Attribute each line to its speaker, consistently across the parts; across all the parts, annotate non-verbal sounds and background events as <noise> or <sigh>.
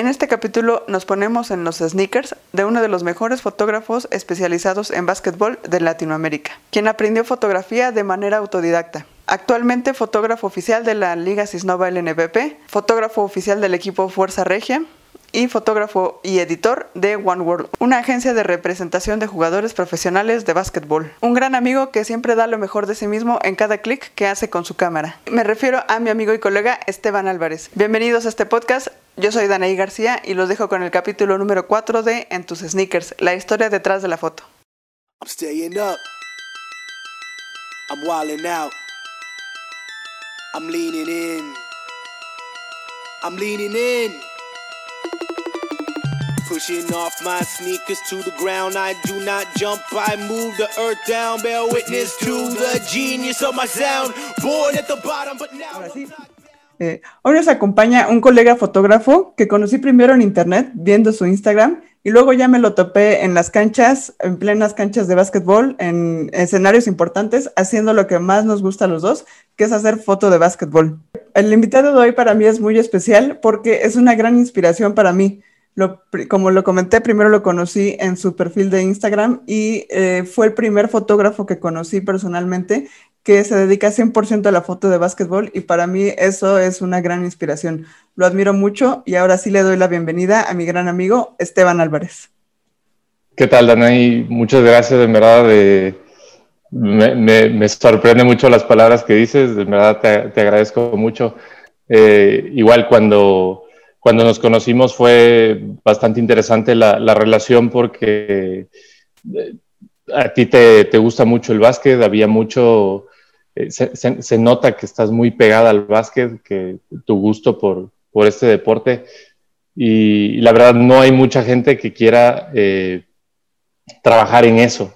Speaker 1: En este capítulo nos ponemos en los sneakers de uno de los mejores fotógrafos especializados en básquetbol de Latinoamérica, quien aprendió fotografía de manera autodidacta. Actualmente fotógrafo oficial de la Liga Cisnova LNBP, fotógrafo oficial del equipo Fuerza Regia, y fotógrafo y editor de One World, una agencia de representación de jugadores profesionales de básquetbol. Un gran amigo que siempre da lo mejor de sí mismo en cada clic que hace con su cámara. Me refiero a mi amigo y colega Esteban Álvarez. Bienvenidos a este podcast. Yo soy Danaí García y los dejo con el capítulo número 4 de En tus sneakers, la historia detrás de la foto. I'm staying up. I'm out. I'm leaning in. I'm leaning in. Pushing off my sneakers to the ground. I do not jump, I move the earth down. Bear witness to the genius of my sound. Born at the bottom, but now. Eh, hoy nos acompaña un colega fotógrafo que conocí primero en internet viendo su Instagram y luego ya me lo topé en las canchas, en plenas canchas de básquetbol, en escenarios importantes, haciendo lo que más nos gusta a los dos, que es hacer foto de básquetbol. El invitado de hoy para mí es muy especial porque es una gran inspiración para mí como lo comenté, primero lo conocí en su perfil de Instagram y eh, fue el primer fotógrafo que conocí personalmente que se dedica 100% a la foto de básquetbol y para mí eso es una gran inspiración. Lo admiro mucho y ahora sí le doy la bienvenida a mi gran amigo Esteban Álvarez.
Speaker 2: ¿Qué tal, Danaí? Muchas gracias, en verdad. me, sorprende mucho las palabras que dices, de verdad te, agradezco mucho. Eh, igual cuando cuando nos conocimos fue bastante interesante la, relación porque eh, a ti te, gusta mucho el básquet, había mucho, eh, se, nota que estás muy pegada al básquet, que tu gusto por, este deporte. Y, la verdad no hay mucha gente que quiera eh, trabajar en eso,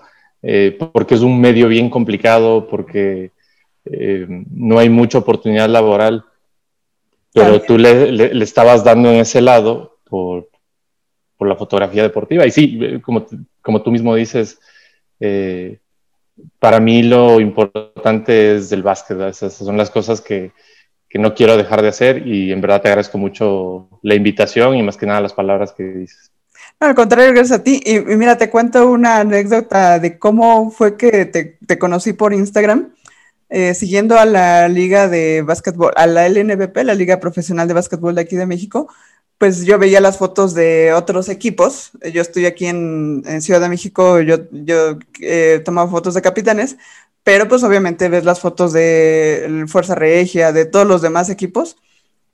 Speaker 2: porque es un medio bien complicado, porque no hay mucha oportunidad laboral pero tú le, le, estabas dando en ese lado por, por, la fotografía deportiva. Y sí, como, como tú mismo dices, eh, para mí lo importante es el básquet. Esas son las cosas que, que, no quiero dejar de hacer y en verdad te agradezco mucho la invitación y más que nada las palabras que dices.
Speaker 1: No, al contrario, gracias a ti. Y, mira, te cuento una anécdota de cómo fue que te, te conocí por Instagram. Eh, siguiendo a la liga de básquetbol, a la LNBP, la Liga Profesional de Básquetbol de aquí de México, pues yo veía las fotos de otros equipos. Yo estoy aquí en, Ciudad de México, yo, yo eh, tomaba fotos de capitanes, pero pues obviamente ves las fotos de Fuerza Regia, de todos los demás equipos.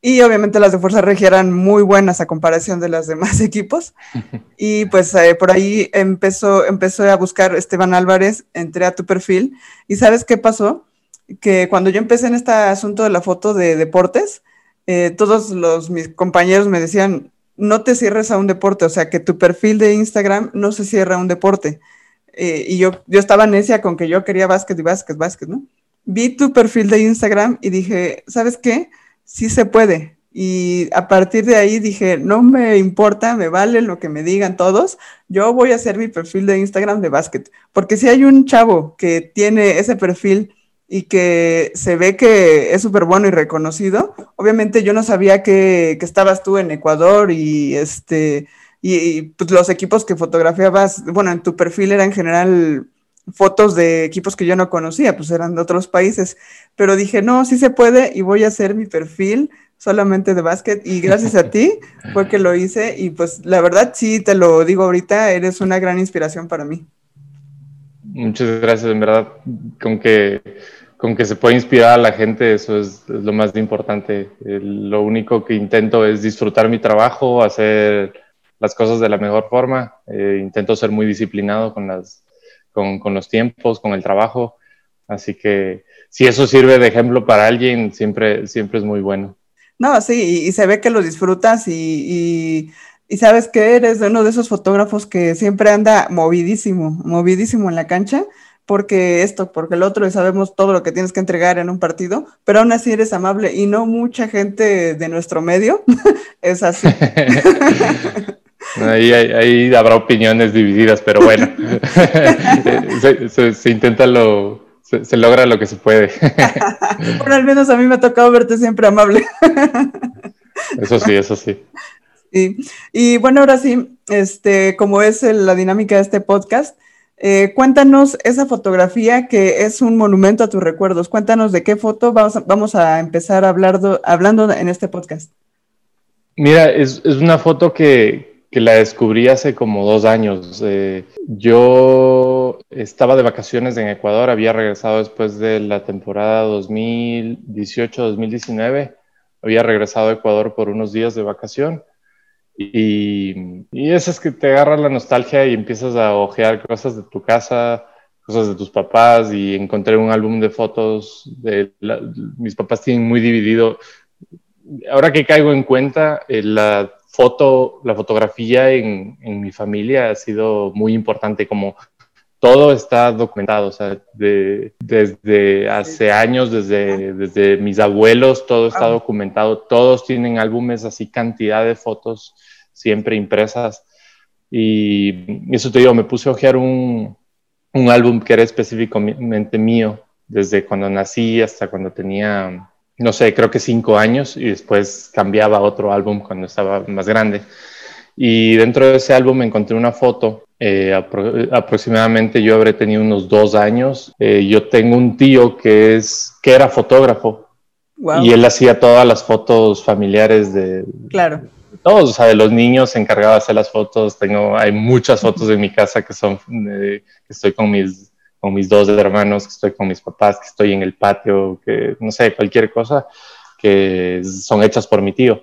Speaker 1: Y obviamente las de Fuerza Regia eran muy buenas a comparación de las demás <laughs> equipos. <laughs> Y pues eh, por ahí empezó, empezó a buscar Esteban Álvarez, entré a tu perfil. ¿Y sabes qué pasó? que cuando yo empecé en este asunto de la foto de deportes, eh, todos los, mis compañeros me decían, no te cierres a un deporte, o sea, que tu perfil de Instagram no se cierra a un deporte. Eh, y yo, yo estaba necia con que yo quería básquet y básquet, básquet, ¿no? Vi tu perfil de Instagram y dije, ¿sabes qué? Sí se puede. Y a partir de ahí dije, no me importa, me vale lo que me digan todos, yo voy a hacer mi perfil de Instagram de básquet. Porque si hay un chavo que tiene ese perfil y que se ve que es súper bueno y reconocido. Obviamente yo no sabía que, que estabas tú en Ecuador y este y, pues los equipos que fotografiabas, bueno, en tu perfil era en general fotos de equipos que yo no conocía, pues eran de otros países, pero dije, no, sí se puede y voy a hacer mi perfil solamente de básquet y gracias a ti fue que lo hice y pues la verdad sí te lo digo ahorita, eres una gran inspiración para mí.
Speaker 2: Muchas gracias, en verdad, con que con que se pueda inspirar a la gente, eso es, lo más importante. lo único que intento es disfrutar mi trabajo, hacer las cosas de la mejor forma. Eh, intento ser muy disciplinado con, las, con, los tiempos, con el trabajo. Así que si eso sirve de ejemplo para alguien, siempre, siempre es muy bueno.
Speaker 1: No, sí, y, se ve que lo disfrutas y, y sabes que eres uno de esos fotógrafos que siempre anda movidísimo, movidísimo en la cancha porque esto, porque el otro, y sabemos todo lo que tienes que entregar en un partido, pero aún así eres amable y no mucha gente de nuestro medio <laughs> es así.
Speaker 2: ahí, habrá opiniones divididas, pero bueno, <laughs> se, intenta lo, se, logra lo que se puede.
Speaker 1: bueno, al menos a mí me ha tocado verte siempre amable.
Speaker 2: eso sí, eso sí.
Speaker 1: Y, bueno, ahora sí, este, como es la dinámica de este podcast, eh, cuéntanos esa fotografía que es un monumento a tus recuerdos. Cuéntanos de qué foto vamos a, vamos a empezar a hablar hablando en este podcast.
Speaker 2: Mira, es, es una foto que, que, la descubrí hace como dos años. Eh, yo estaba de vacaciones en Ecuador, había regresado después de la temporada 2018-2019, había regresado a Ecuador por unos días de vacación. Y, y eso es que te agarra la nostalgia y empiezas a ojear cosas de tu casa, cosas de tus papás y encontré un álbum de fotos de mis papás tienen muy dividido. Ahora que caigo en cuenta, eh, la foto, la fotografía en, mi familia ha sido muy importante, como todo está documentado, o sea, desde hace años, desde, desde mis abuelos, todo está documentado, todos tienen álbumes así, cantidad de fotos siempre impresas. Y eso te digo, me puse a ojear un, un álbum que era específicamente mío, desde cuando nací hasta cuando tenía no sé, creo que cinco años y después cambiaba a otro álbum cuando estaba más grande. Y dentro de ese álbum encontré una foto, eh, aproximadamente yo habré tenido unos dos años. Eh, yo tengo un tío que, es, que era fotógrafo y él hacía todas las fotos familiares de...
Speaker 1: Claro.
Speaker 2: Todos, o sea, de los niños se encargaba de hacer las fotos. Tengo, hay muchas fotos en mi casa que son, que estoy con mis con mis dos hermanos, que estoy con mis papás, que estoy en el patio, que no sé, cualquier cosa que son hechas por mi tío.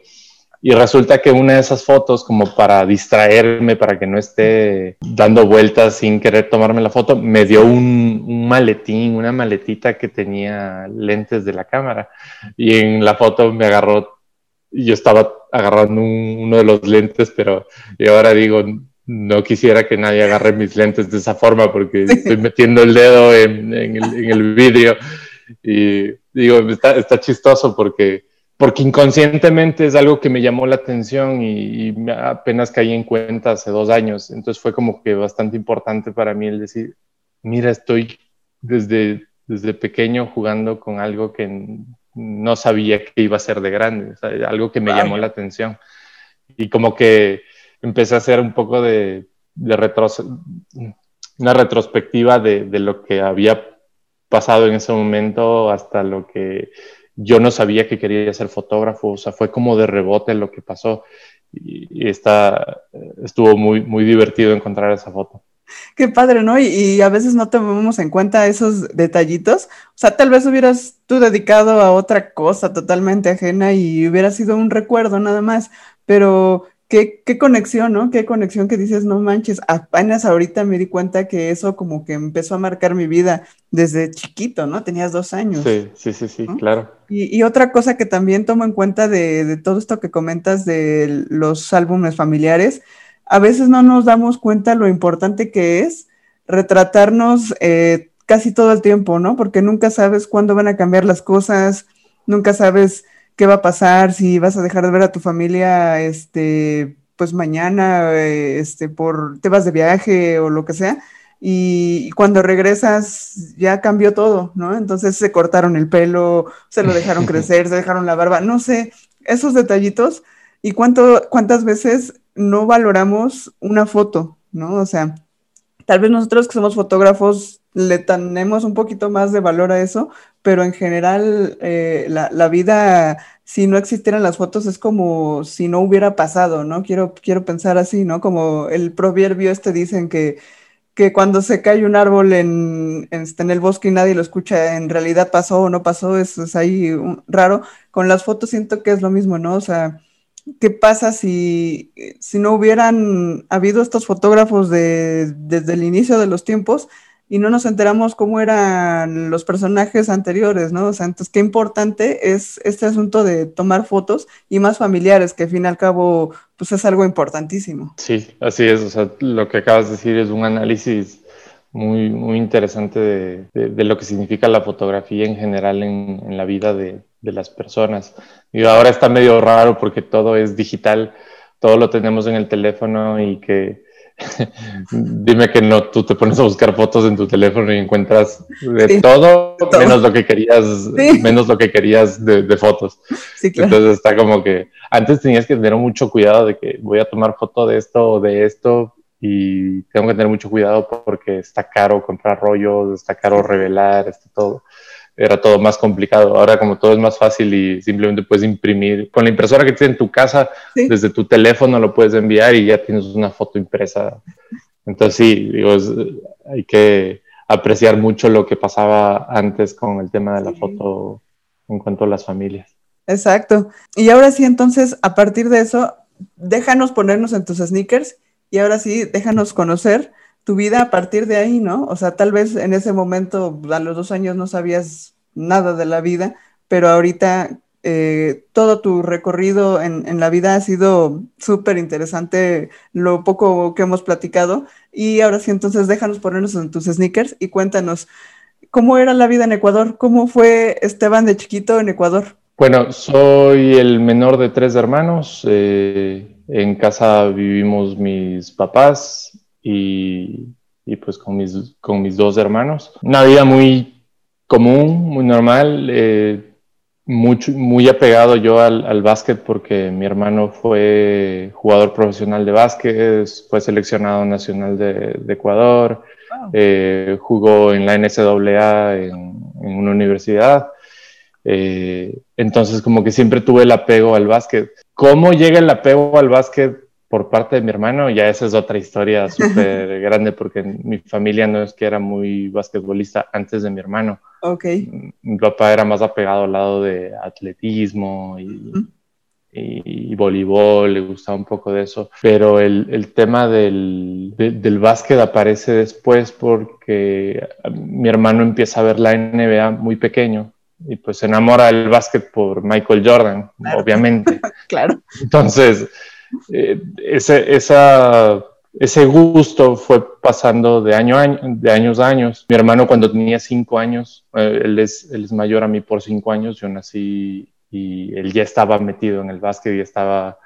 Speaker 2: Y resulta que una de esas fotos, como para distraerme, para que no esté dando vueltas sin querer tomarme la foto, me dio un, un, maletín, una maletita que tenía lentes de la cámara. Y en la foto me agarró, yo estaba agarrando uno de los lentes, pero y ahora digo, no quisiera que nadie agarre mis lentes de esa forma porque estoy metiendo el dedo en, el, vidrio y digo, está, chistoso porque, porque inconscientemente es algo que me llamó la atención y, apenas caí en cuenta hace dos años. Entonces fue como que bastante importante para mí el decir, mira, estoy desde, desde pequeño jugando con algo que no sabía que iba a ser de grande, algo que me llamó la atención. Y como que empecé a hacer un poco de, una retrospectiva de, lo que había pasado en ese momento hasta lo que yo no sabía que quería ser fotógrafo, o sea, fue como de rebote lo que pasó y, está, estuvo muy, muy divertido encontrar esa foto.
Speaker 1: Qué padre, ¿no? Y, a veces no tomamos en cuenta esos detallitos. O sea, tal vez hubieras tú dedicado a otra cosa totalmente ajena y hubiera sido un recuerdo nada más, pero Qué, qué, conexión, ¿no? Qué conexión que dices, no manches, apenas ahorita me di cuenta que eso como que empezó a marcar mi vida desde chiquito, ¿no? Tenías dos años.
Speaker 2: Sí, sí, sí, sí, claro.
Speaker 1: Y, y, otra cosa que también tomo en cuenta de, de, todo esto que comentas de los álbumes familiares, a veces no nos damos cuenta lo importante que es retratarnos eh, casi todo el tiempo, ¿no? Porque nunca sabes cuándo van a cambiar las cosas, nunca sabes qué va a pasar, si vas a dejar de ver a tu familia, este, pues mañana, eh, este, por, te vas de viaje o lo que sea, y cuando regresas ya cambió todo, ¿no? Entonces se cortaron el pelo, se lo dejaron <laughs> crecer, se dejaron la barba, no sé, esos detallitos, y cuánto, cuántas veces no valoramos una foto, ¿no? O sea, tal vez nosotros que somos fotógrafos le tenemos un poquito más de valor a eso, pero en general eh, la, vida, si no existieran las fotos, es como si no hubiera pasado, ¿no? Quiero, quiero pensar así, ¿no? Como el proverbio este dicen que, que cuando se cae un árbol en, en, el bosque y nadie lo escucha, en realidad pasó o no pasó, es, es ahí raro. Con las fotos siento que es lo mismo, ¿no? O sea, ¿qué pasa si, si no hubieran habido estos fotógrafos de, desde el inicio de los tiempos? y no nos enteramos cómo eran los personajes anteriores, ¿no? O sea, entonces qué importante es este asunto de tomar fotos y más familiares, que al fin y al cabo, pues es algo importantísimo.
Speaker 2: Sí, así es, o sea, lo que acabas de decir es un análisis muy, muy interesante de, lo que significa la fotografía en general en, en la vida de, de las personas. Y ahora está medio raro porque todo es digital, todo lo tenemos en el teléfono y que <laughs> dime que no, tú te pones a buscar fotos en tu teléfono y encuentras de, todo, menos lo que querías, menos lo que querías de, fotos. Entonces está como que antes tenías que tener mucho cuidado de que voy a tomar foto de esto o de esto y tengo que tener mucho cuidado porque está caro comprar rollos, está caro revelar, está todo era todo más complicado. Ahora como todo es más fácil y simplemente puedes imprimir con la impresora que tienes en tu casa, desde tu teléfono lo puedes enviar y ya tienes una foto impresa. Entonces sí, digo, hay que apreciar mucho lo que pasaba antes con el tema de la foto en cuanto a las familias.
Speaker 1: Exacto. Y ahora sí, entonces, a partir de eso, déjanos ponernos en tus sneakers y ahora sí, déjanos conocer tu vida a partir de ahí, ¿no? O sea, tal vez en ese momento, a los dos años, no sabías nada de la vida, pero ahorita eh, todo tu recorrido en, la vida ha sido súper interesante, lo poco que hemos platicado. Y ahora sí, entonces déjanos ponernos en tus sneakers y cuéntanos cómo era la vida en Ecuador, cómo fue Esteban de chiquito en Ecuador.
Speaker 2: Bueno, soy el menor de tres hermanos. Eh, en casa vivimos mis papás, y, pues con mis, con mis dos hermanos. Una vida muy común, muy normal, eh, mucho, muy apegado yo al, al, básquet porque mi hermano fue jugador profesional de básquet, fue seleccionado nacional de, Ecuador, eh, jugó en la NCAA en, en una universidad. Eh, entonces como que siempre tuve el apego al básquet. ¿Cómo llega el apego al básquet? Por parte de mi hermano, ya esa es otra historia <laughs> súper grande porque mi familia no es que era muy basquetbolista antes de mi hermano.
Speaker 1: Ok.
Speaker 2: Mi papá era más apegado al lado de atletismo y, y, voleibol, le gustaba un poco de eso. Pero el, el tema del, del básquet aparece después porque mi hermano empieza a ver la NBA muy pequeño y pues se enamora del básquet por Michael Jordan, obviamente. <laughs>
Speaker 1: claro.
Speaker 2: Entonces eh, ese, esa, ese gusto fue pasando de, año a año, de años a años. Mi hermano cuando tenía cinco años, eh, él, es, él es mayor a mí por cinco años, yo nací y él ya estaba metido en el básquet y estaba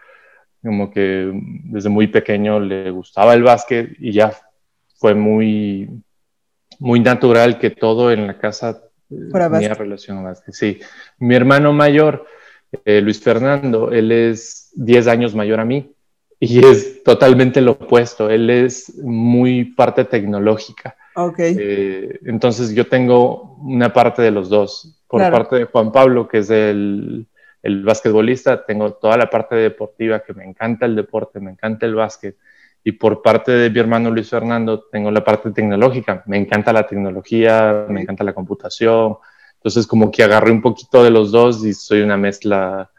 Speaker 2: como que desde muy pequeño le gustaba el básquet y ya fue muy, muy natural que todo en la casa eh, tenía relación al básquet. Sí, mi hermano mayor, Luis Fernando, él es 10 años mayor a mí y es totalmente lo opuesto. Él es muy parte tecnológica.
Speaker 1: Ok.
Speaker 2: Eh, entonces yo tengo una parte de los dos. Por parte de Juan Pablo, que es el, el basquetbolista, tengo toda la parte deportiva, que me encanta el deporte, me encanta el básquet. Y por parte de mi hermano Luis Fernando, tengo la parte tecnológica. Me encanta la tecnología, me encanta la computación. Entonces, como que agarré un poquito de los dos y soy una mezcla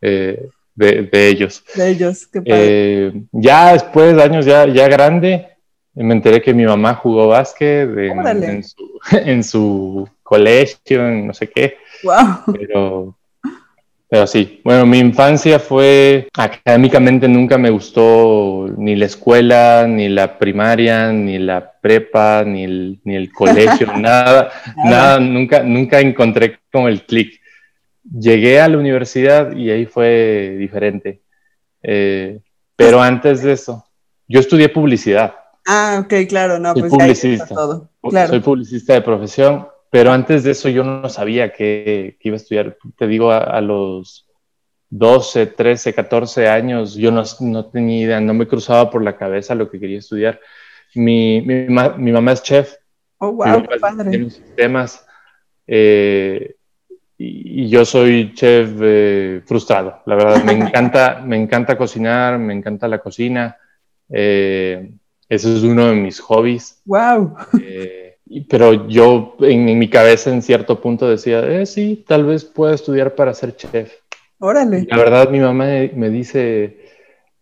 Speaker 2: eh, de, ellos.
Speaker 1: De ellos, qué
Speaker 2: padre. Eh, ya después, años ya, ya grande, me enteré que mi mamá jugó básquet en, su, <laughs> en, su, colegio, en no sé qué.
Speaker 1: Wow.
Speaker 2: Pero, pero sí, bueno, mi infancia fue, académicamente nunca me gustó ni la escuela, ni la primaria, ni la prepa, ni el, ni el colegio, <laughs> nada, nada, nunca, nunca encontré como el clic llegué a la universidad y ahí fue diferente. Eh, pero antes de eso, yo estudié publicidad.
Speaker 1: Ah, ok, claro, no,
Speaker 2: soy
Speaker 1: pues
Speaker 2: publicista. Todo. Soy publicista de profesión, pero antes de eso yo no sabía que, iba a estudiar. Te digo, a, los 12, 13, 14 años, yo no, no, tenía idea, no me cruzaba por la cabeza lo que quería estudiar. Mi, mi, mi mamá es chef.
Speaker 1: Oh, wow, qué padre.
Speaker 2: Tiene sistemas. Eh, y, yo soy chef eh, frustrado, la verdad. Me <laughs> encanta, me encanta cocinar, me encanta la cocina. Eh, ese es uno de mis hobbies.
Speaker 1: ¡Wow!
Speaker 2: Eh, pero yo en, mi cabeza en cierto punto decía, eh, sí, tal vez pueda estudiar para ser chef.
Speaker 1: Órale.
Speaker 2: la verdad, mi mamá me dice,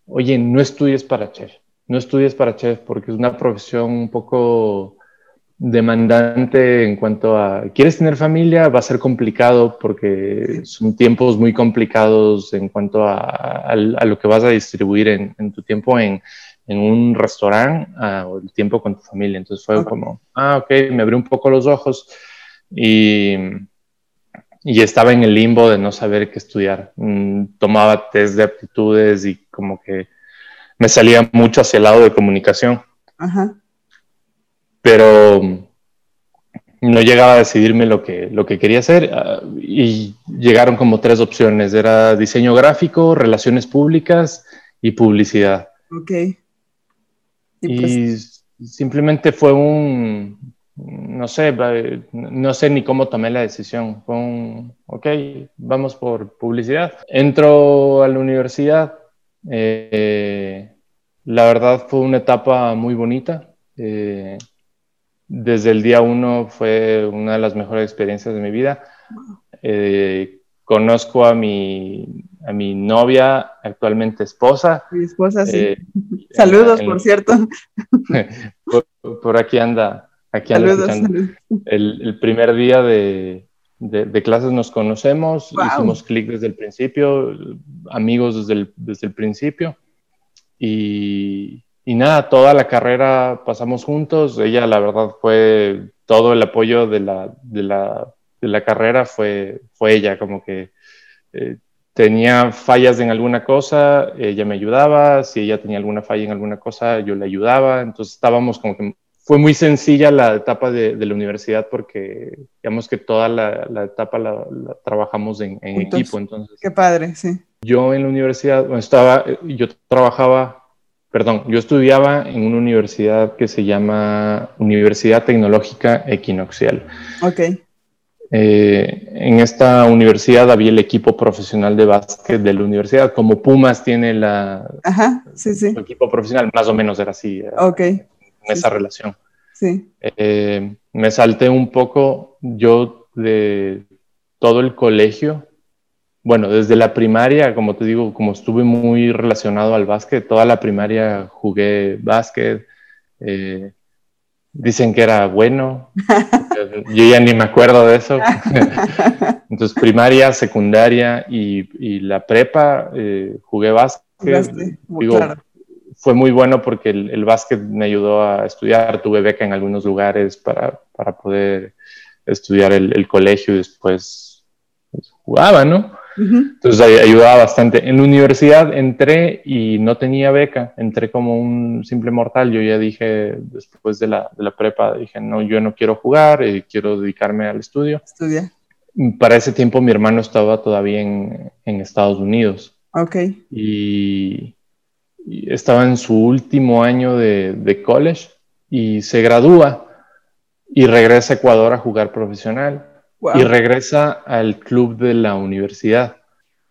Speaker 2: oye, no estudies para chef, no estudies para chef porque es una profesión un poco demandante en cuanto a, ¿quieres tener familia? Va a ser complicado porque son tiempos muy complicados en cuanto a, lo que vas a distribuir en, tu tiempo en, un restaurante o el tiempo con tu familia. Entonces fue como, ah, ok, me abrió un poco los ojos y, y estaba en el limbo de no saber qué estudiar. Mm, tomaba test de aptitudes y como que me salía mucho hacia el lado de comunicación. Pero no llegaba a decidirme lo que, lo que quería hacer ah, y llegaron como tres opciones. Era diseño gráfico, relaciones públicas y publicidad.
Speaker 1: Ok.
Speaker 2: Y, pues simplemente fue un, no sé, no sé ni cómo tomé la decisión. Fue un, ok, vamos por publicidad. Entro a la universidad. Eh, la verdad fue una etapa muy bonita. Eh, desde el día uno fue una de las mejores experiencias de mi vida. Eh, conozco a mi, a mi novia, actualmente esposa.
Speaker 1: Mi esposa, sí. <laughs> Saludos, por cierto. <laughs>
Speaker 2: por, aquí anda Aquí saludos, El, primer día de, clases nos conocemos, hicimos clic desde el principio, amigos desde el, desde el principio. Y, nada, toda la carrera pasamos juntos. Ella, la verdad, fue todo el apoyo de la, de la, carrera, fue, fue ella, como que eh, tenía fallas en alguna cosa, ella me ayudaba, si ella tenía alguna falla en alguna cosa, yo le ayudaba, entonces estábamos como que fue muy sencilla la etapa de, la universidad porque digamos que toda la, etapa la, trabajamos en, equipo. Entonces,
Speaker 1: qué padre, sí.
Speaker 2: Yo en la universidad, estaba, yo trabajaba, perdón, yo estudiaba en una universidad que se llama Universidad Tecnológica Equinoxial.
Speaker 1: Ok.
Speaker 2: Eh, en esta universidad había el equipo profesional de básquet de la universidad, como Pumas tiene la,
Speaker 1: Ajá, sí, sí.
Speaker 2: el equipo profesional, más o menos era así.
Speaker 1: Ok
Speaker 2: esa relación.
Speaker 1: Sí.
Speaker 2: Eh, me salté un poco yo de todo el colegio. Bueno, desde la primaria, como te digo, como estuve muy relacionado al básquet, toda la primaria jugué básquet. Eh, dicen que era bueno. <laughs> yo ya ni me acuerdo de eso. <laughs> Entonces, primaria, secundaria y, la prepa, eh, jugué básquet. Digo, fue muy bueno porque el, básquet me ayudó a estudiar. Tuve beca en algunos lugares para, para poder estudiar el, colegio y después pues, jugaba, ¿no? Entonces ayudaba bastante. En la universidad entré y no tenía beca, entré como un simple mortal. Yo ya dije, después de la, de la prepa, dije, no, yo no quiero jugar, y eh, quiero dedicarme al estudio.
Speaker 1: Estudia.
Speaker 2: Para ese tiempo mi hermano estaba todavía en, en Estados Unidos.
Speaker 1: Ok.
Speaker 2: Y, estaba en su último año de, college y se gradúa y regresa a Ecuador a jugar profesional y regresa al club de la universidad.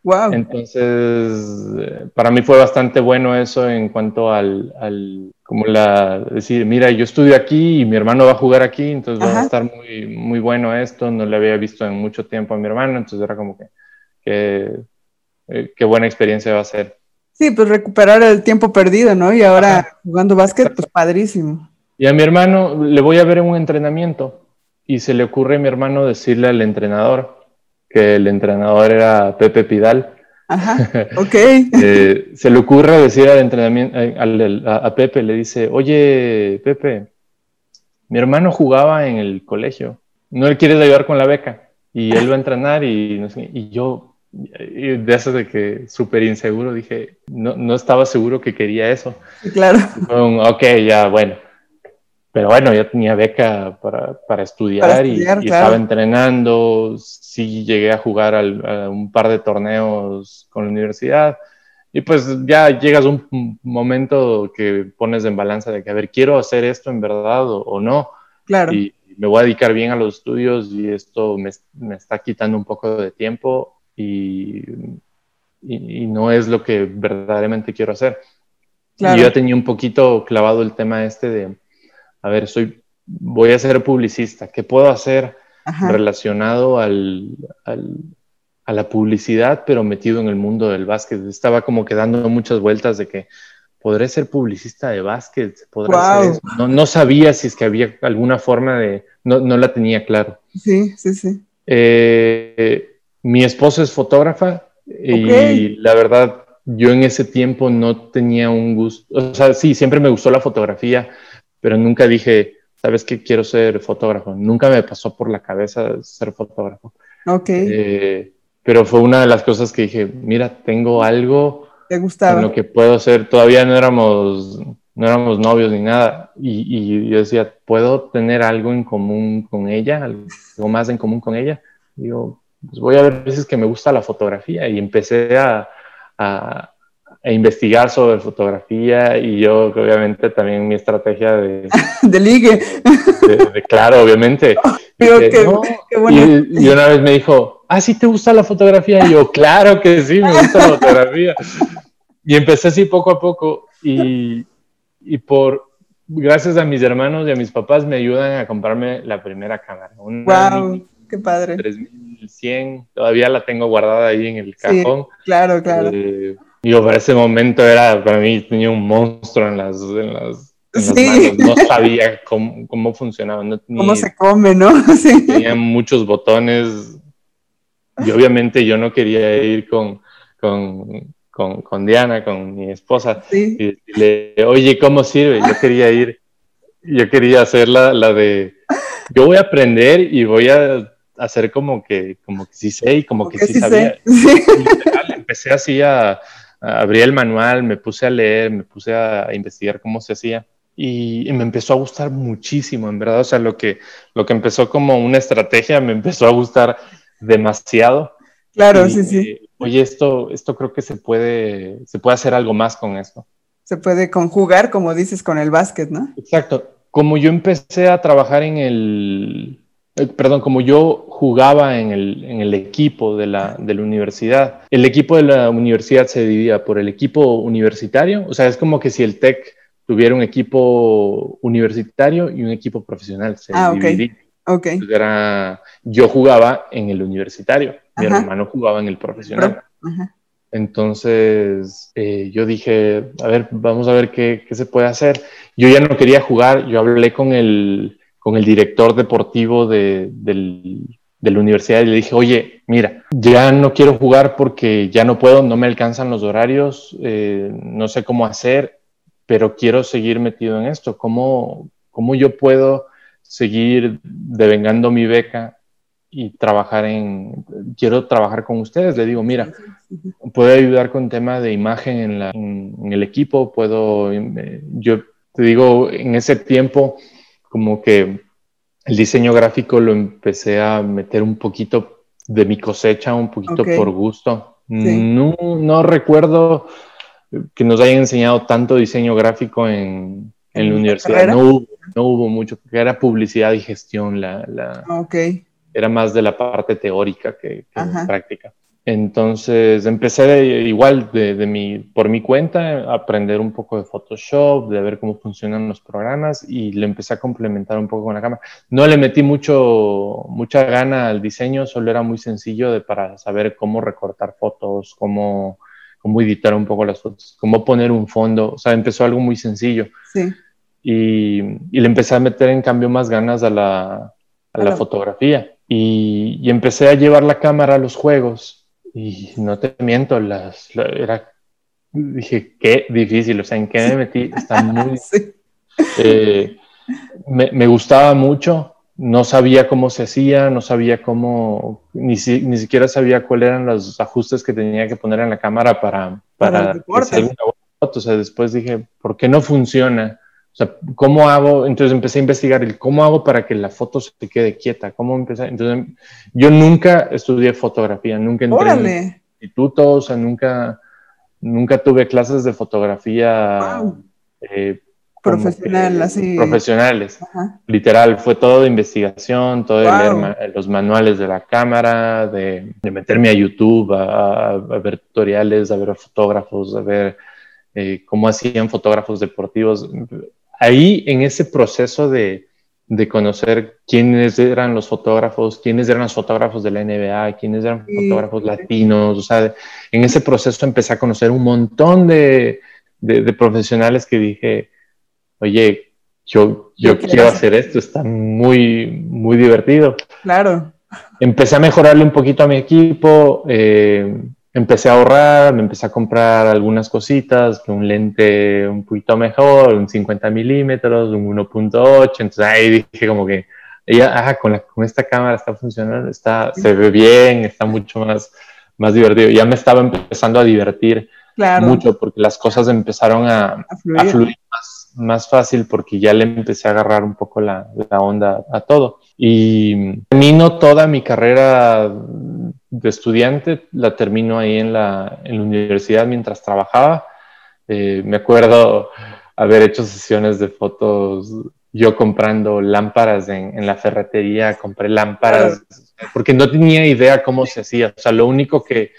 Speaker 1: Wow.
Speaker 2: Entonces, para mí fue bastante bueno eso en cuanto al, como la, decir, mira, yo estudio aquí y mi hermano va a jugar aquí, entonces va a estar muy, muy bueno esto, no le había visto en mucho tiempo a mi hermano, entonces era como que, que eh, qué buena experiencia va a ser.
Speaker 1: Sí, pues recuperar el tiempo perdido, ¿no? Y ahora jugando básquet, pues padrísimo.
Speaker 2: Y a mi hermano le voy a ver en un entrenamiento y se le ocurre a mi hermano decirle al entrenador que el entrenador era Pepe Pidal.
Speaker 1: Ajá, <laughs> ok.
Speaker 2: Eh, se le ocurre decir al entrenamiento, eh, a, Pepe, le dice, oye, Pepe, mi hermano jugaba en el colegio, ¿no le quieres ayudar con la beca? Y él va a entrenar y, y yo, de eso de que súper inseguro, dije, no, no, estaba seguro que quería eso.
Speaker 1: Claro.
Speaker 2: ok, ya, bueno. Pero bueno, ya tenía beca para, para estudiar, y, estaba entrenando. Sí llegué a jugar a un par de torneos con la universidad. Y pues ya llegas a un momento que pones en balanza de que, a ver, ¿quiero hacer esto en verdad o, no?
Speaker 1: Claro.
Speaker 2: Y me voy a dedicar bien a los estudios y esto me, me está quitando un poco de tiempo y, y, no es lo que verdaderamente quiero hacer. Yo ya tenía un poquito clavado el tema este de, a ver, soy, voy a ser publicista, ¿qué puedo hacer relacionado al, al, a la publicidad, pero metido en el mundo del básquet? Estaba como que dando muchas vueltas de que podré ser publicista de básquet, No, no, sabía si es que había alguna forma de, no, no la tenía claro.
Speaker 1: Sí, sí, sí.
Speaker 2: Eh, mi esposa es fotógrafa y la verdad yo en ese tiempo no tenía un gusto, o sea, sí, siempre me gustó la fotografía, pero nunca dije, ¿sabes qué? Quiero ser fotógrafo. Nunca me pasó por la cabeza ser fotógrafo.
Speaker 1: Ok.
Speaker 2: Eh, pero fue una de las cosas que dije, mira, tengo algo
Speaker 1: Te gustaba.
Speaker 2: En lo que puedo hacer. Todavía no éramos, no éramos novios ni nada. Y, y, yo decía, ¿puedo tener algo en común con ella? ¿Algo más en común con ella? Digo, pues voy a ver veces que me gusta la fotografía. Y empecé a, a, a investigar sobre fotografía y yo obviamente también mi estrategia de... <laughs>
Speaker 1: de ligue.
Speaker 2: De, claro, obviamente. <laughs> y, una vez me dijo, ah, sí te gusta la fotografía. Y yo, claro que sí, me gusta la fotografía. Y empecé así poco a poco y, y por, gracias a mis hermanos y a mis papás me ayudan a comprarme la primera cámara.
Speaker 1: wow, qué padre.
Speaker 2: 3100, todavía la tengo guardada ahí en el cajón.
Speaker 1: claro, claro. Eh,
Speaker 2: yo para ese momento era, para mí tenía un monstruo en las, en las, manos. No <laughs> sabía cómo, cómo funcionaba.
Speaker 1: cómo se come, ¿no? <laughs>
Speaker 2: Sí. Tenía muchos botones. Y obviamente yo no quería ir con, con, con, con Diana, con mi esposa, y decirle, oye, ¿cómo sirve? Yo quería ir, yo quería hacer la, la de, yo voy a aprender y voy a hacer como que, como que sí sé y como, que, sí, sabía. <laughs> empecé así a, abrí el manual, me puse a leer, me puse a, investigar cómo se hacía y, me empezó a gustar muchísimo, en verdad. O sea, lo que, lo que empezó como una estrategia me empezó a gustar demasiado.
Speaker 1: Claro, sí, sí.
Speaker 2: Oye, esto, esto creo que se puede, se puede hacer algo más con esto.
Speaker 1: Se puede conjugar, como dices, con el básquet, ¿no?
Speaker 2: Exacto. Como yo empecé a trabajar en el, eh, perdón, como yo jugaba en el, en el equipo de la, de la, universidad, el equipo de la universidad se dividía por el equipo universitario, o sea, es como que si el TEC tuviera un equipo universitario y un equipo profesional. Se
Speaker 1: ah, ok.
Speaker 2: okay. era, yo jugaba en el universitario, mi hermano jugaba en el profesional. Entonces eh, yo dije, a ver, vamos a ver qué, qué se puede hacer. Yo ya no quería jugar, yo hablé con el, con el director deportivo de, la universidad y le dije, oye, mira, ya no quiero jugar porque ya no puedo, no me alcanzan los horarios, eh, no sé cómo hacer, pero quiero seguir metido en esto. ¿Cómo, cómo yo puedo seguir devengando mi beca y trabajar en, quiero trabajar con ustedes. Le digo, mira, puedo ayudar con tema de imagen en, la, en el equipo, puedo, eh, yo te digo, en ese tiempo como que el diseño gráfico lo empecé a meter un poquito de mi cosecha, un poquito por gusto. No, no, recuerdo que nos hayan enseñado tanto diseño gráfico en, en la universidad. No hubo, no hubo, mucho, porque era publicidad y gestión. La, la Era más de la parte teórica que, que práctica. Entonces empecé igual de, mi, por mi cuenta a aprender un poco de Photoshop, de ver cómo funcionan los programas y le empecé a complementar un poco con la cámara. No le metí mucho, mucha gana al diseño, solo era muy sencillo de, para saber cómo recortar fotos, cómo, cómo editar un poco las fotos, cómo poner un fondo. O sea, empezó algo muy sencillo.
Speaker 1: Sí.
Speaker 2: Y, y le empecé a meter en cambio más ganas a la, a la fotografía. Y, y empecé a llevar la cámara a los juegos y no te miento, las, era, dije, qué difícil, o sea, ¿en qué me metí? Está muy... <laughs> Eh, me, me, gustaba mucho, no sabía cómo se hacía, no sabía cómo, ni, ni siquiera sabía cuáles eran los ajustes que tenía que poner en la cámara para, para, hacer una foto. O sea, después dije, ¿por qué no funciona? Sea, ¿cómo hago? Entonces empecé a investigar el cómo hago para que la foto se quede quieta. ¿Cómo empecé? Entonces, yo nunca estudié fotografía, nunca entré en instituto, o sea, nunca, nunca tuve clases de fotografía
Speaker 1: eh, Profesional, así.
Speaker 2: profesionales. Literal, fue todo de investigación, todo de leer los manuales de la cámara, de, meterme a YouTube, a, ver tutoriales, a ver fotógrafos, a ver eh, cómo hacían fotógrafos deportivos ahí en ese proceso de, conocer quiénes eran los fotógrafos, quiénes eran los fotógrafos de la NBA, quiénes eran fotógrafos latinos, o sea, en ese proceso empecé a conocer un montón de, profesionales que dije, oye, yo, yo, quiero hacer esto, está muy, muy divertido.
Speaker 1: Claro.
Speaker 2: Empecé a mejorarle un poquito a mi equipo, eh, empecé a ahorrar, me empecé a comprar algunas cositas, un lente un poquito mejor, un 50 milímetros, un 1.8, entonces ahí dije como que, ella, con, la, con esta cámara está funcionando, está, se ve bien, está mucho más, más divertido. Ya me estaba empezando a divertir mucho porque las cosas empezaron a, fluir, más, fácil porque ya le empecé a agarrar un poco la, onda a todo. Y termino toda mi carrera de estudiante, la termino ahí en la, en la universidad mientras trabajaba. Eh, me acuerdo haber hecho sesiones de fotos yo comprando lámparas en, la ferretería, compré lámparas porque no tenía idea cómo se hacía. O sea, lo único que,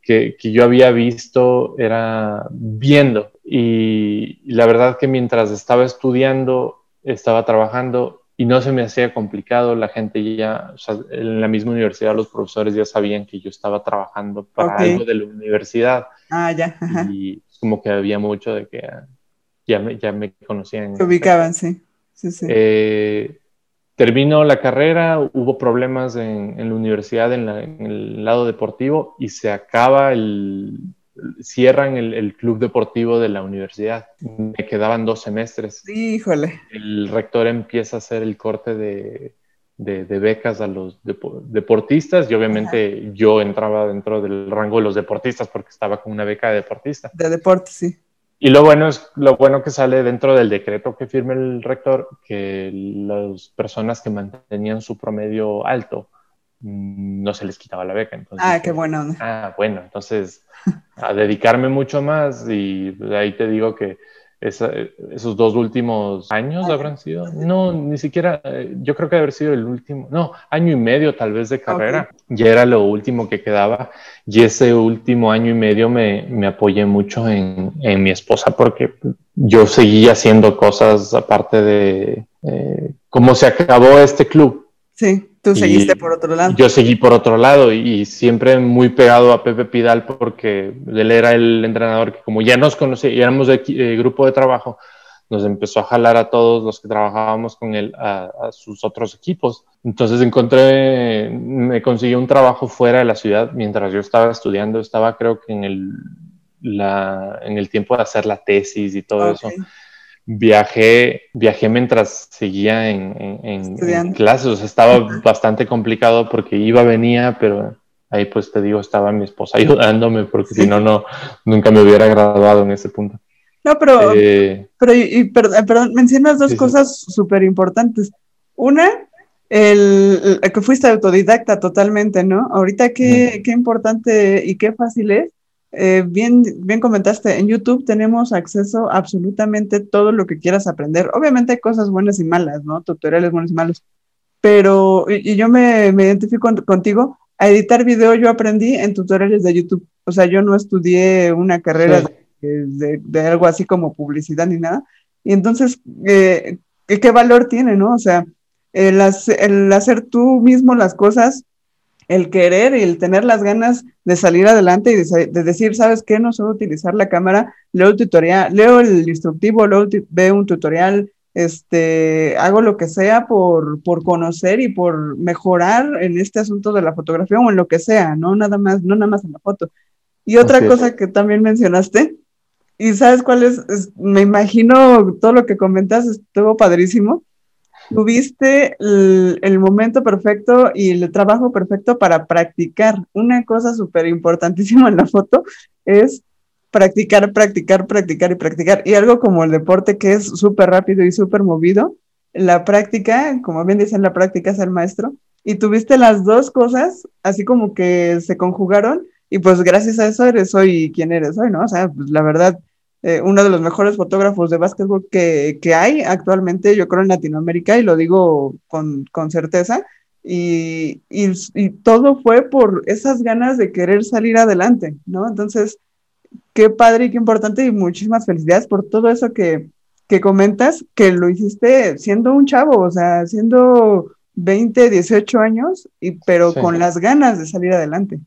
Speaker 2: que, yo había visto era viendo. Y, la verdad que mientras estaba estudiando, estaba trabajando y no se me hacía complicado. La gente ya, o sea, en la misma universidad, los profesores ya sabían que yo estaba trabajando para algo de la universidad.
Speaker 1: Ah, ya.
Speaker 2: Y como que había mucho de que ya me, ya me conocían.
Speaker 1: Se ubicaban, sí. Sí, sí.
Speaker 2: Eh, terminó la carrera, hubo problemas en, la universidad, en, el lado deportivo, y se acaba el, cierran el, club deportivo de la universidad. Me quedaban dos semestres.
Speaker 1: Híjole.
Speaker 2: El rector empieza a hacer el corte de, becas a los deportistas y obviamente yo entraba dentro del rango de los deportistas porque estaba con una beca de deportista.
Speaker 1: De deporte, sí.
Speaker 2: Y lo bueno es lo bueno que sale dentro del decreto que firme el rector, que las personas que mantenían su promedio alto no se les quitaba la beca.
Speaker 1: Entonces, ah, qué bueno.
Speaker 2: Ah, bueno, entonces <laughs> a dedicarme mucho más y ahí te digo que esos dos últimos años habrán sido, no, ni siquiera, yo creo que haber sido el último, no, año y medio tal vez de carrera, ya era lo último que quedaba y ese último año y medio me, me apoyé mucho en, en, mi esposa porque yo seguía haciendo cosas aparte de eh, cómo se acabó este club.
Speaker 1: Sí. Tú seguiste por otro lado.
Speaker 2: Yo seguí por otro lado y, siempre muy pegado a Pepe Pidal porque él era el entrenador que como ya nos conocía, y éramos de eh, grupo de trabajo, nos empezó a jalar a todos los que trabajábamos con él a, sus otros equipos. Entonces encontré, me consiguió un trabajo fuera de la ciudad mientras yo estaba estudiando, estaba creo que en el, la, en el tiempo de hacer la tesis y todo eso viajé, viajé mientras seguía en, en, clases, estaba bastante complicado porque iba, venía, pero ahí pues te digo, estaba mi esposa <laughs> ayudándome porque si no, no, nunca me hubiera graduado en ese punto.
Speaker 1: No, pero, eh, pero y, perdón, mencionas dos cosas súper importantes. Una, el, que fuiste autodidacta totalmente, ¿no? Ahorita qué, qué importante y qué fácil es eh, bien, bien comentaste, en YouTube tenemos acceso a absolutamente todo lo que quieras aprender. Obviamente hay cosas buenas y malas, ¿no? Tutoriales buenos y malos. Pero, y, yo me, me identifico contigo, a editar video yo aprendí en tutoriales de YouTube. O sea, yo no estudié una carrera de, de, algo así como publicidad ni nada. Y entonces, eh, ¿qué valor tiene, no? O sea, el, el hacer tú mismo las cosas el querer y el tener las ganas de salir adelante y de, decir, ¿sabes qué? No solo utilizar la cámara, leo el tutorial, leo el instructivo, luego veo un tutorial, este, hago lo que sea por, por conocer y por mejorar en este asunto de la fotografía o en lo que sea, no nada más, no nada más en la foto. Y otra cosa que también mencionaste, y sabes cuál es, me imagino todo lo que comentas estuvo padrísimo, tuviste el, momento perfecto y el trabajo perfecto para practicar. Una cosa súper importantísima en la foto es practicar, practicar, practicar y practicar. Y algo como el deporte que es súper rápido y súper movido, la práctica, como bien dicen, la práctica es el maestro. Y tuviste las dos cosas, así como que se conjugaron, y pues gracias a eso eres hoy quien eres hoy, ¿no? O sea, pues la verdad, eh, uno de los mejores fotógrafos de básquetbol que, que, hay actualmente, yo creo, en Latinoamérica, y lo digo con, con certeza. Y, y, y, todo fue por esas ganas de querer salir adelante, ¿no? Entonces, qué padre y qué importante, y muchísimas felicidades por todo eso que, que comentas, que lo hiciste siendo un chavo, o sea, siendo 20, 18 años, y, pero con las ganas de salir adelante.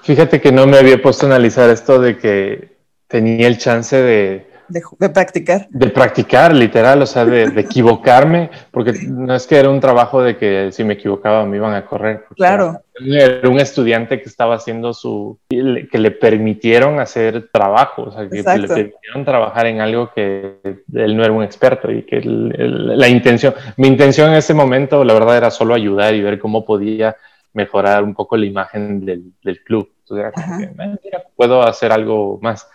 Speaker 2: Fíjate que no me había puesto a analizar esto de que tenía el chance de,
Speaker 1: de, practicar.
Speaker 2: De practicar, literal, o sea, de, equivocarme, porque no es que era un trabajo de que si me equivocaba me iban a correr.
Speaker 1: Claro.
Speaker 2: Era un estudiante que estaba haciendo su, que le permitieron hacer trabajo, o sea, que le permitieron trabajar en algo que él no era un experto y que la intención, mi intención en ese momento, la verdad, era solo ayudar y ver cómo podía mejorar un poco la imagen del, club. Entonces era como que, puedo hacer algo más.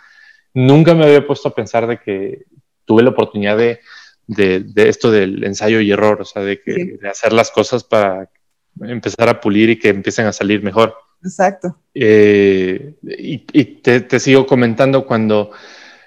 Speaker 2: Nunca me había puesto a pensar de que tuve la oportunidad de, de, esto del ensayo y error, o sea, de, que, de hacer las cosas para empezar a pulir y que empiecen a salir mejor.
Speaker 1: Exacto.
Speaker 2: Eh, y, te, sigo comentando cuando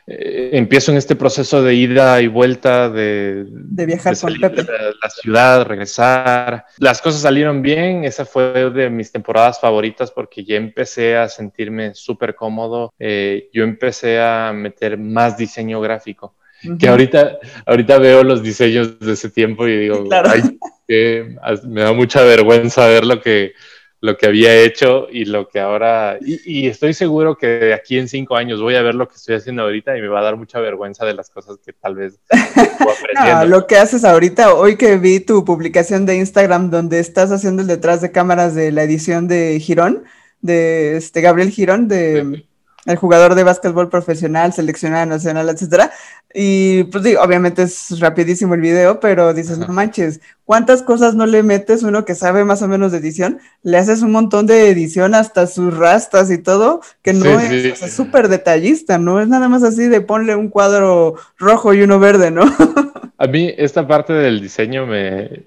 Speaker 2: eh, empiezo en este proceso de ida y vuelta, de,
Speaker 1: de viajar con Pepe.
Speaker 2: la ciudad, regresar. Las cosas salieron bien, esa fue de mis temporadas favoritas porque ya empecé a sentirme súper cómodo, eh, yo empecé a meter más diseño gráfico. Que ahorita, ahorita veo los diseños de ese tiempo y digo, Ay, que me da mucha vergüenza ver lo que, lo que había hecho y lo que ahora, y, estoy seguro que de aquí en cinco años voy a ver lo que estoy haciendo ahorita y me va a dar mucha vergüenza de las cosas que tal vez <laughs>
Speaker 1: no, lo que haces ahorita, hoy que vi tu publicación de Instagram donde estás haciendo el detrás de cámaras de la edición de Girón, de este Gabriel Girón, de el jugador de básquetbol profesional, seleccionado nacional, etcétera. Y pues digo, obviamente es rapidísimo el video, pero dices, no manches, ¿cuántas cosas no le metes uno que sabe más o menos de edición? Le haces un montón de edición hasta sus rastas y todo, que no es súper detallista, no es nada más así de ponle un cuadro rojo y uno verde, ¿no? <laughs>
Speaker 2: A mí esta parte del diseño me,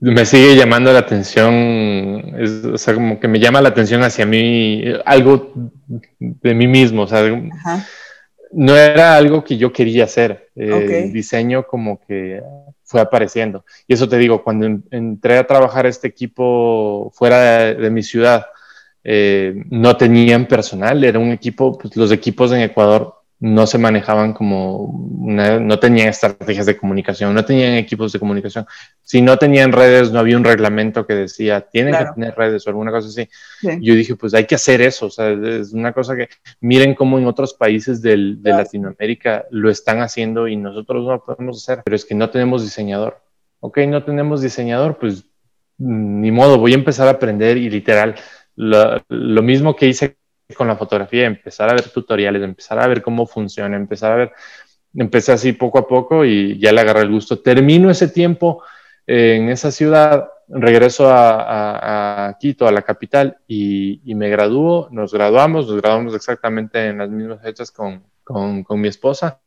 Speaker 2: me sigue llamando la atención, o sea, como que me llama la atención hacia mí, algo de mí mismo, o sea, no era algo que yo quería hacer, el diseño como que fue apareciendo. Y eso te digo, cuando entré a trabajar este equipo fuera de, mi ciudad, eh, no tenían personal, era un equipo, pues los equipos en Ecuador no se manejaban como, no tenían estrategias de comunicación, no tenían equipos de comunicación. Si no tenían redes, no había un reglamento que decía, tienen que tener redes o alguna cosa así. Yo dije, pues hay que hacer eso, o sea, es una cosa que miren cómo en otros países del, de Latinoamérica lo están haciendo y nosotros no lo podemos hacer, pero es que no tenemos diseñador. Ok, no tenemos diseñador, pues ni modo, voy a empezar a aprender y literal, lo, lo mismo que hice con la fotografía, empezar a ver tutoriales, empezar a ver cómo funciona, empezar a ver, empecé así poco a poco y ya le agarré el gusto. Termino ese tiempo en esa ciudad, regreso a, Quito, a la capital, y, y, me gradúo, nos graduamos, nos graduamos exactamente en las mismas fechas con, con, mi esposa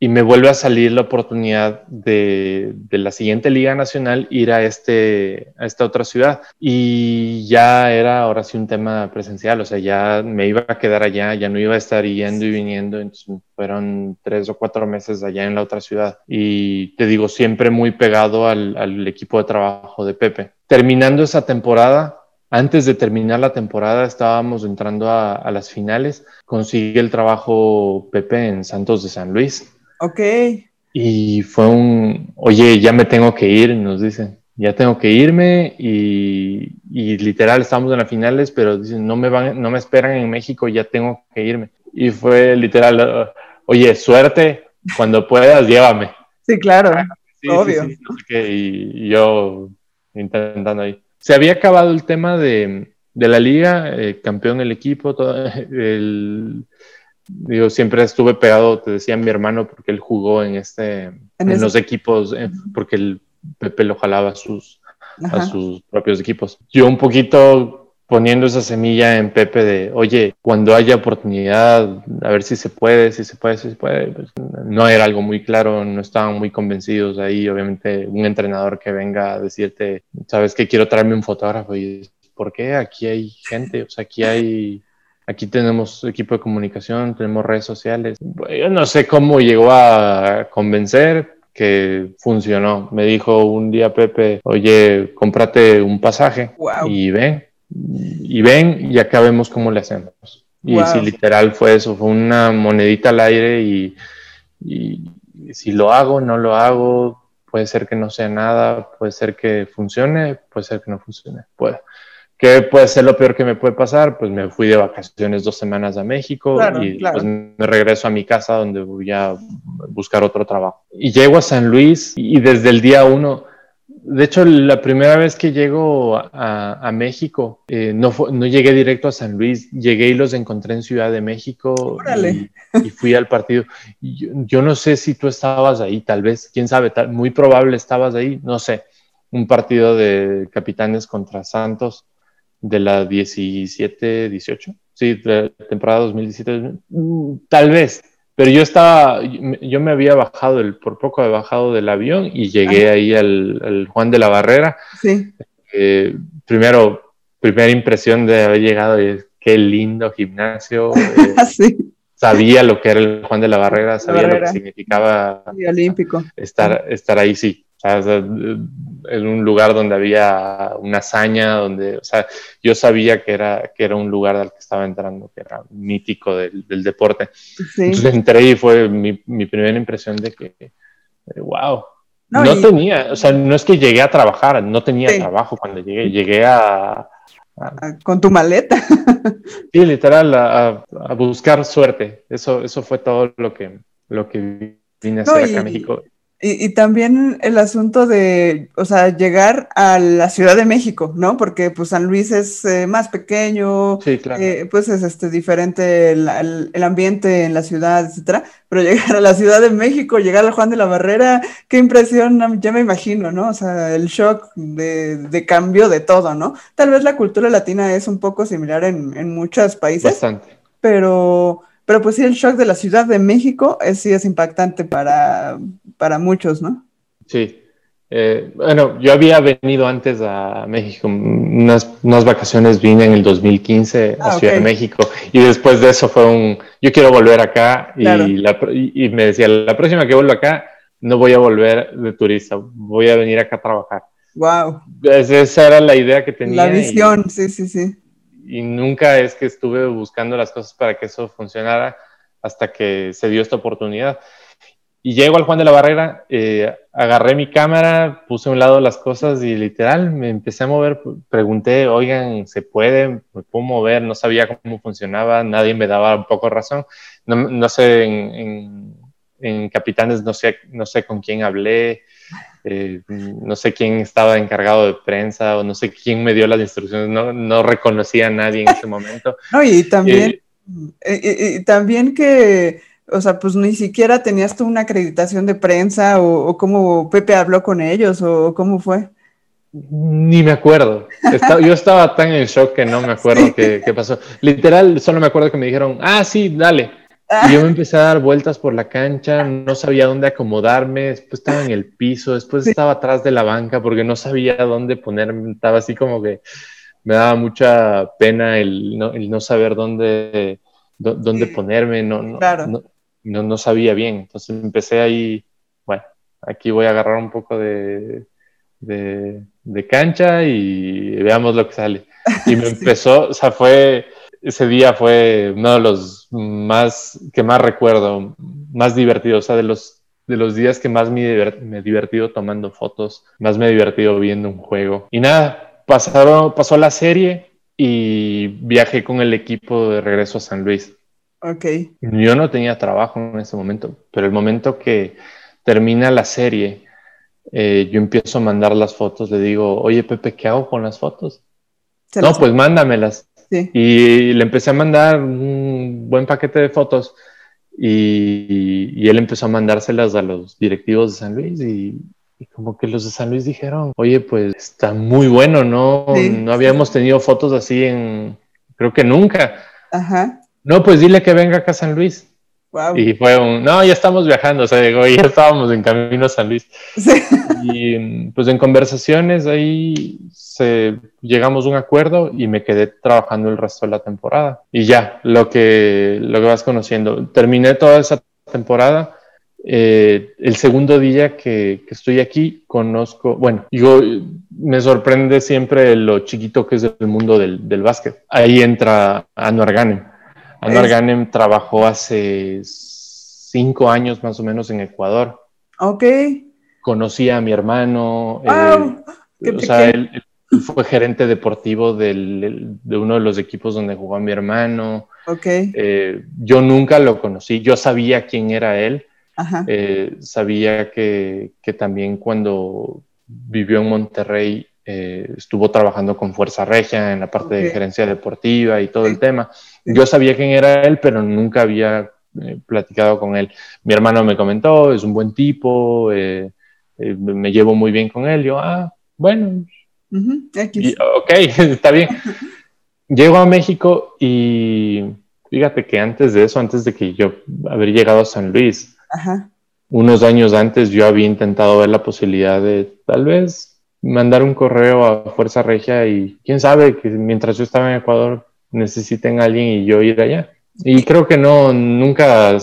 Speaker 2: y me vuelve a salir la oportunidad de, de, la siguiente Liga Nacional ir a, este, a esta otra ciudad. Y ya era ahora sí un tema presencial, o sea, ya me iba a quedar allá, ya no iba a estar yendo y viniendo, entonces fueron tres o cuatro meses allá en la otra ciudad. Y te digo, siempre muy pegado al, al equipo de trabajo de Pepe. Terminando esa temporada, antes de terminar la temporada estábamos entrando a, las finales. Consigue el trabajo Pepe en Santos de San Luis.
Speaker 1: Ok.
Speaker 2: Y fue un, oye, ya me tengo que ir, nos dicen, ya tengo que irme y, literal estamos en las finales, pero dicen, no me van, no me esperan en México, ya tengo que irme. Y fue literal, oye, suerte, cuando puedas, llévame.
Speaker 1: Sí, claro, obvio.
Speaker 2: y yo intentando ahí se había acabado el tema de, la liga, eh, campeón el equipo, todo, <laughs> el, digo, siempre estuve pegado, te decía mi hermano, porque él jugó en este, en, los equipos, eh, porque el Pepe lo jalaba a sus, a sus propios equipos. Yo un poquito poniendo esa semilla en Pepe de, oye, cuando haya oportunidad, a ver si se puede, si se puede, si se puede. Pues, no era algo muy claro, no estaban muy convencidos ahí. Obviamente, un entrenador que venga a decirte, sabes que quiero traerme un fotógrafo y ¿por qué? Aquí hay gente, o sea, aquí hay, aquí tenemos equipo de comunicación, tenemos redes sociales. Yo no sé cómo llegó a convencer, que funcionó. Me dijo un día Pepe, oye, cómprate un pasaje y ven, y ven y acá vemos cómo le hacemos. Y si literal fue eso, fue una monedita al aire y, si lo hago, no lo hago, puede ser que no sea nada, puede ser que funcione, puede ser que no funcione. Puede. ¿Qué puede ser lo peor que me puede pasar? Pues me fui de vacaciones dos semanas a México y pues me regreso a mi casa donde voy a buscar otro trabajo. Y llego a San Luis y desde el día uno de hecho, la primera vez que llego a, México, eh, no, no llegué directo a San Luis, llegué y los encontré en Ciudad de México y, fui al partido. Yo, no sé si tú estabas ahí, tal vez, quién sabe, muy probable estabas ahí, no sé, un partido de capitanes contra Santos. de la 17-18, sí, de temporada 2017, mm, tal vez, pero yo estaba, yo me había bajado, el, por poco he bajado del avión y llegué ahí al, Juan de la Barrera.
Speaker 1: Sí.
Speaker 2: Eh, primero, primera impresión de haber llegado y qué lindo gimnasio. <laughs> Eh,
Speaker 1: sí.
Speaker 2: Sabía lo que era el Juan de la Barrera, sabía lo que significaba
Speaker 1: olímpico.
Speaker 2: Estar, estar ahí, sí. En un lugar donde había una hazaña, donde, o sea, yo sabía que era, que era un lugar al que estaba entrando, que era mítico del, deporte. Entonces entré y fue mi, mi primera impresión de que, wow, no, tenía, o sea, no es que llegué a trabajar, no tenía trabajo cuando llegué, llegué a,
Speaker 1: con tu maleta. <laughs>
Speaker 2: sí, literal, a, buscar suerte. Eso, eso fue todo lo que, lo que vine a hacer acá en México.
Speaker 1: Y, también el asunto de, o sea, llegar a la Ciudad de México, ¿no? Porque pues San Luis es eh, más pequeño,
Speaker 2: sí, claro.
Speaker 1: Eh, pues es este, diferente el, ambiente en la ciudad, etcétera. Pero llegar a la Ciudad de México, llegar al Juan de la Barrera, qué impresión, ya me imagino, ¿no? O sea, el shock de, de cambio de todo, ¿no? Tal vez la cultura latina es un poco similar en, en muchos países.
Speaker 2: Bastante.
Speaker 1: Pero pero pues sí, el shock de la Ciudad de México es, sí es impactante para, para muchos, ¿no?
Speaker 2: Sí. Eh, bueno, yo había venido antes a México, unas, unas vacaciones vine en el 2015 a ah, Ciudad de México y después de eso fue un, yo quiero volver acá y, y, me decía, la próxima que vuelva acá no voy a volver de turista, voy a venir acá a trabajar.
Speaker 1: Wow.
Speaker 2: Esa era la idea que tenía.
Speaker 1: La visión, sí, sí, sí
Speaker 2: y nunca es que estuve buscando las cosas para que eso funcionara hasta que se dio esta oportunidad. Y llego al Juan de la Barrera, eh, agarré mi cámara, puse a un lado las cosas y literal me empecé a mover. Pregunté, oigan, ¿se puede? ¿Me puedo mover? No sabía cómo funcionaba, nadie me daba un poco razón. No, no sé, en, en, Capitanes no sé, no sé con quién hablé. Eh, no sé quién estaba encargado de prensa o no sé quién me dio las instrucciones, no, no reconocía a nadie en ese momento. <laughs>
Speaker 1: No, y también, eh, también que, o sea, pues ni siquiera tenías tú una acreditación de prensa o, cómo Pepe habló con ellos o cómo fue.
Speaker 2: Ni me acuerdo. <laughs> yo estaba tan en shock que no me acuerdo qué, qué pasó. Literal, solo me acuerdo que me dijeron, ah, sí, dale y yo me empecé a dar vueltas por la cancha, no sabía dónde acomodarme, después estaba en el piso, después estaba atrás de la banca porque no sabía dónde ponerme, estaba así como que me daba mucha pena el no, el no saber dónde, dónde ponerme, no, no, no, no, sabía bien. Entonces empecé ahí, bueno, aquí voy a agarrar un poco de, de, de cancha y veamos lo que sale. Y me <laughs> empezó, o sea, fue ese día fue uno de los más que más recuerdo, más divertido, o sea, de los, de los días que más me, he divertido tomando fotos, más me he divertido viendo un juego. Y nada, pasaron, pasó la serie y viajé con el equipo de regreso a San Luis.
Speaker 1: Ok.
Speaker 2: Yo no tenía trabajo en ese momento, pero el momento que termina la serie, eh, yo empiezo a mandar las fotos, le digo, oye Pepe, ¿qué hago con las fotos? No, pues mándamelas. Y le empecé a mandar un buen paquete de fotos y, él empezó a mandárselas a los directivos de San Luis y, como que los de San Luis dijeron, oye, pues está muy bueno, ¿no? No habíamos tenido fotos así en, creo que nunca.
Speaker 1: Ajá.
Speaker 2: No, pues dile que venga acá a San Luis. Y fue un, no, ya estamos viajando, o sea, digo, ya <laughs> estábamos en camino a San Luis. Y pues en conversaciones ahí se, llegamos a un acuerdo y me quedé trabajando el resto de la temporada. Y ya, lo que, lo que vas conociendo. Terminé toda esa temporada. Eh, el segundo día que, que, estoy aquí, conozco, bueno, digo, me sorprende siempre lo chiquito que es el mundo del, del básquet. Ahí entra Anuar Ganem. Anuar Ganem trabajó hace cinco años más o menos en Ecuador.
Speaker 1: Ok.
Speaker 2: Conocí a mi hermano. Eh, o sea, él, fue gerente deportivo del, de uno de los equipos donde jugó mi hermano.
Speaker 1: Ok.
Speaker 2: Eh, yo nunca lo conocí, yo sabía quién era él. Eh, sabía que, que, también cuando vivió en Monterrey eh, estuvo trabajando con Fuerza Regia en la parte de gerencia deportiva y todo el tema. Yo sabía quién era él, pero nunca había platicado con él. Mi hermano me comentó, es un buen tipo, me llevo muy bien con él. Yo, ah, bueno, ok, <laughs> está bien. llego a México y fíjate que antes de eso, antes de que yo haber llegado a San Luis, unos años antes yo había intentado ver la posibilidad de tal vez mandar un correo a Fuerza Regia y quién sabe que mientras yo estaba en Ecuador necesiten a alguien y yo ir allá. Y creo que no, nunca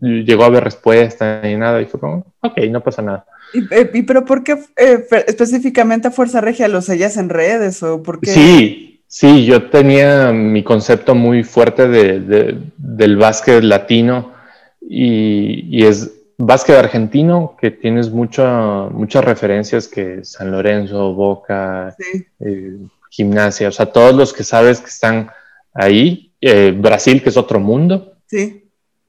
Speaker 2: llegó a haber respuesta ni nada. Y fue como, ok, no pasa nada.
Speaker 1: ¿Y, pero por qué eh, específicamente a Fuerza Regia lo sellas en redes o por qué?
Speaker 2: Sí, sí, yo tenía mi concepto muy fuerte de, del básquet latino y, y, es básquet argentino que tienes mucha, muchas referencias que San Lorenzo, Boca, eh, Gimnasia, o sea, todos los que sabes que están ahí, eh, Brasil, que es otro mundo.
Speaker 1: Sí.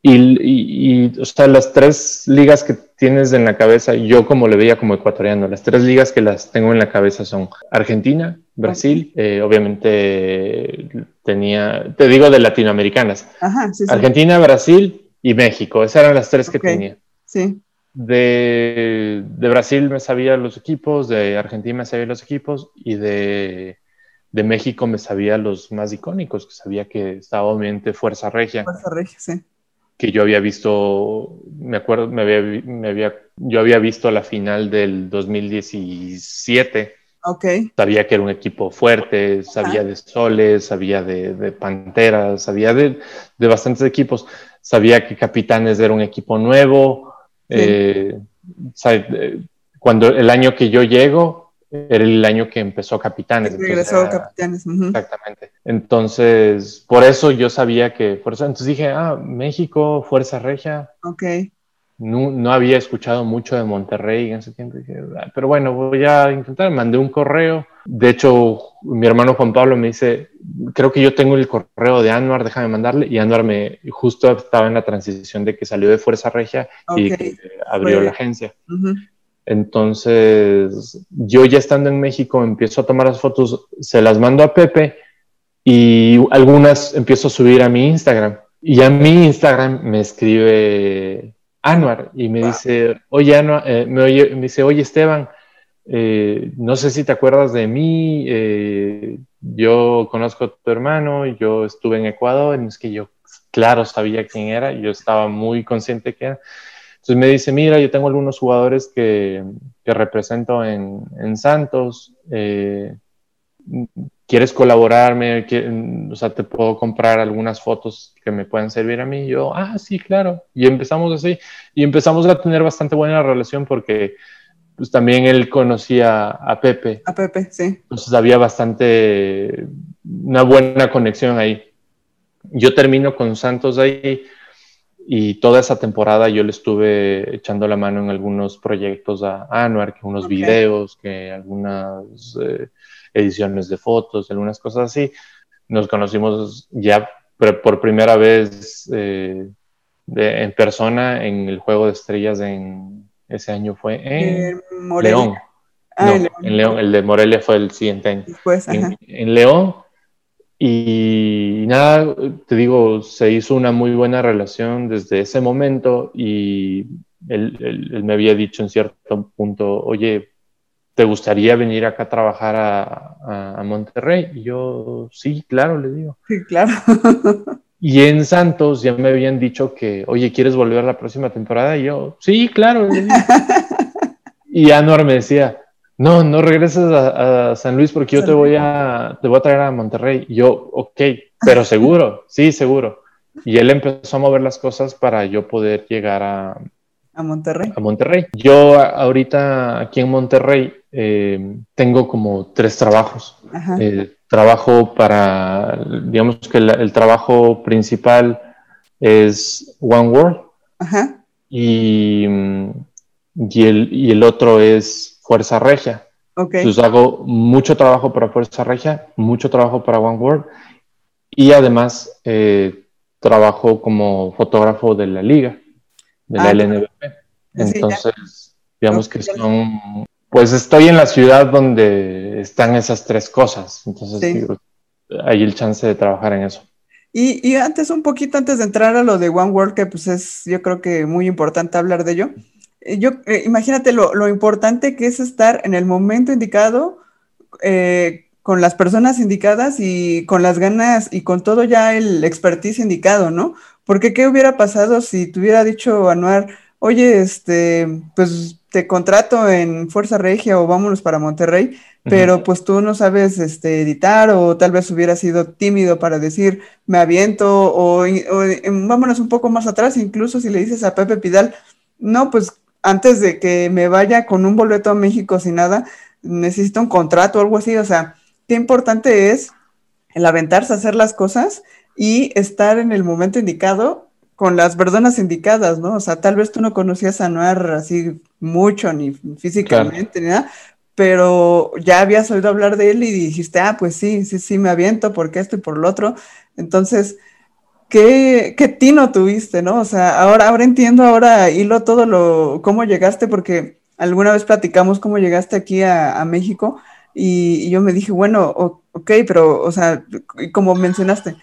Speaker 2: Y, y, o sea, las tres ligas que tienes en la cabeza, yo como le veía como ecuatoriano, las tres ligas que las tengo en la cabeza son Argentina, Brasil, eh, obviamente tenía, te digo de latinoamericanas,
Speaker 1: Ajá, sí,
Speaker 2: Argentina, Brasil y México, esas eran las tres que tenía.
Speaker 1: Sí.
Speaker 2: De, de, Brasil me sabía los equipos, de Argentina me sabía los equipos y de de México me sabía los más icónicos, que sabía que estaba obviamente Fuerza Regia.
Speaker 1: Fuerza Regia, sí.
Speaker 2: Que yo había visto, me acuerdo, me había, me había, yo había visto la final del 2017.
Speaker 1: Ok.
Speaker 2: Sabía que era un equipo fuerte, sabía de Soles, sabía de, de Panteras, sabía de, de, bastantes equipos. Sabía que Capitanes era un equipo nuevo. Eh, eh, cuando el año que yo llego, era el año que empezó Capitanes.
Speaker 1: Regresó Capitanes.
Speaker 2: Exactamente. Entonces, por eso yo sabía que, por eso, entonces dije, ah, México, Fuerza Regia.
Speaker 1: Ok.
Speaker 2: No, no había escuchado mucho de Monterrey en ese tiempo. Ah, pero bueno, voy a intentar. Mandé un correo. De hecho, mi hermano Juan Pablo me dice, creo que yo tengo el correo de Anuar, déjame mandarle. Y Anuar me, justo estaba en la transición de que salió de Fuerza Regia y abrió la agencia. Entonces, yo ya estando en México empiezo a tomar las fotos, se las mando a Pepe y algunas empiezo a subir a mi Instagram. Y a mi Instagram me escribe Anuar y me dice, oye, Anuar, eh, me, dice, oye Esteban, eh, no sé si te acuerdas de mí, eh, yo conozco a tu hermano, yo estuve en Ecuador, es que yo, claro, sabía quién era, yo estaba muy consciente que era. Entonces me dice, mira, yo tengo algunos jugadores que, que represento en, en Santos, eh, ¿quieres colaborarme? O sea, te puedo comprar algunas fotos que me puedan servir a mí. Y yo, ah, sí, claro. Y empezamos así. Y empezamos a tener bastante buena relación porque pues también él conocía a Pepe.
Speaker 1: A Pepe, sí.
Speaker 2: Entonces había bastante, una buena conexión ahí. Yo termino con Santos ahí y toda esa temporada yo le estuve echando la mano en algunos proyectos a Anuar, que unos videos, que algunas eh, ediciones de fotos, algunas cosas así. Nos conocimos ya por primera vez eh, en persona en el Juego de Estrellas en ese año fue en León. Ah, en León. El de Morelia fue el siguiente año. en León y nada, te digo, se hizo una muy buena relación desde ese momento y él, me había dicho en cierto punto, oye, ¿te gustaría venir acá a trabajar a, a, Monterrey? Y yo, sí, claro, le digo. <laughs>
Speaker 1: Sí, claro.
Speaker 2: y en Santos ya me habían dicho que, oye, ¿quieres volver la próxima temporada? Y yo, sí, claro, le digo. <laughs> y Anuar me decía, no, no regreses a, San Luis porque yo te voy a, te voy a traer a Monterrey. yo, ok, pero seguro, sí, seguro. Y él empezó a mover las cosas para yo poder llegar a,
Speaker 1: a Monterrey.
Speaker 2: A Monterrey. Yo ahorita aquí en Monterrey eh, tengo como tres trabajos. Eh, trabajo para, digamos que el, trabajo principal es One World.
Speaker 1: Ajá.
Speaker 2: Y, y, el, y el otro es Fuerza Regia. Entonces hago mucho trabajo para Fuerza Regia, mucho trabajo para One World y además eh, trabajo como fotógrafo de la liga, de la ah, LNBP. Entonces, digamos que son, pues estoy en la ciudad donde están esas tres cosas. Entonces, hay el chance de trabajar en eso.
Speaker 1: Y, y, antes, un poquito antes de entrar a lo de One World, que pues es, yo creo que muy importante hablar de ello. Eh, yo, eh, imagínate lo, lo, importante que es estar en el momento indicado, eh, con las personas indicadas y con las ganas y con todo ya el expertise indicado, ¿no? Porque ¿qué hubiera pasado si te hubiera dicho Anuar, oye, este, pues te contrato en Fuerza Regia o vámonos para Monterrey, pero pues tú no sabes este, editar o tal vez hubiera sido tímido para decir me aviento o, vámonos un poco más atrás, incluso si le dices a Pepe Pidal, no, pues antes de que me vaya con un boleto a México sin nada, necesito un contrato o algo así, o sea, qué importante es el aventarse a hacer las cosas y estar en el momento indicado con las personas indicadas, ¿no? O sea, tal vez tú no conocías a Noir así mucho, ni físicamente, ni nada, pero ya habías oído hablar de él y dijiste, ah, pues sí, sí, sí, me aviento porque esto y por lo otro. Entonces, ¿qué, qué tino tuviste, no? O sea, ahora, ahora entiendo, ahora hilo todo lo, cómo llegaste, porque alguna vez platicamos cómo llegaste aquí a, México y, yo me dije, bueno, ok, pero, o sea, como mencionaste,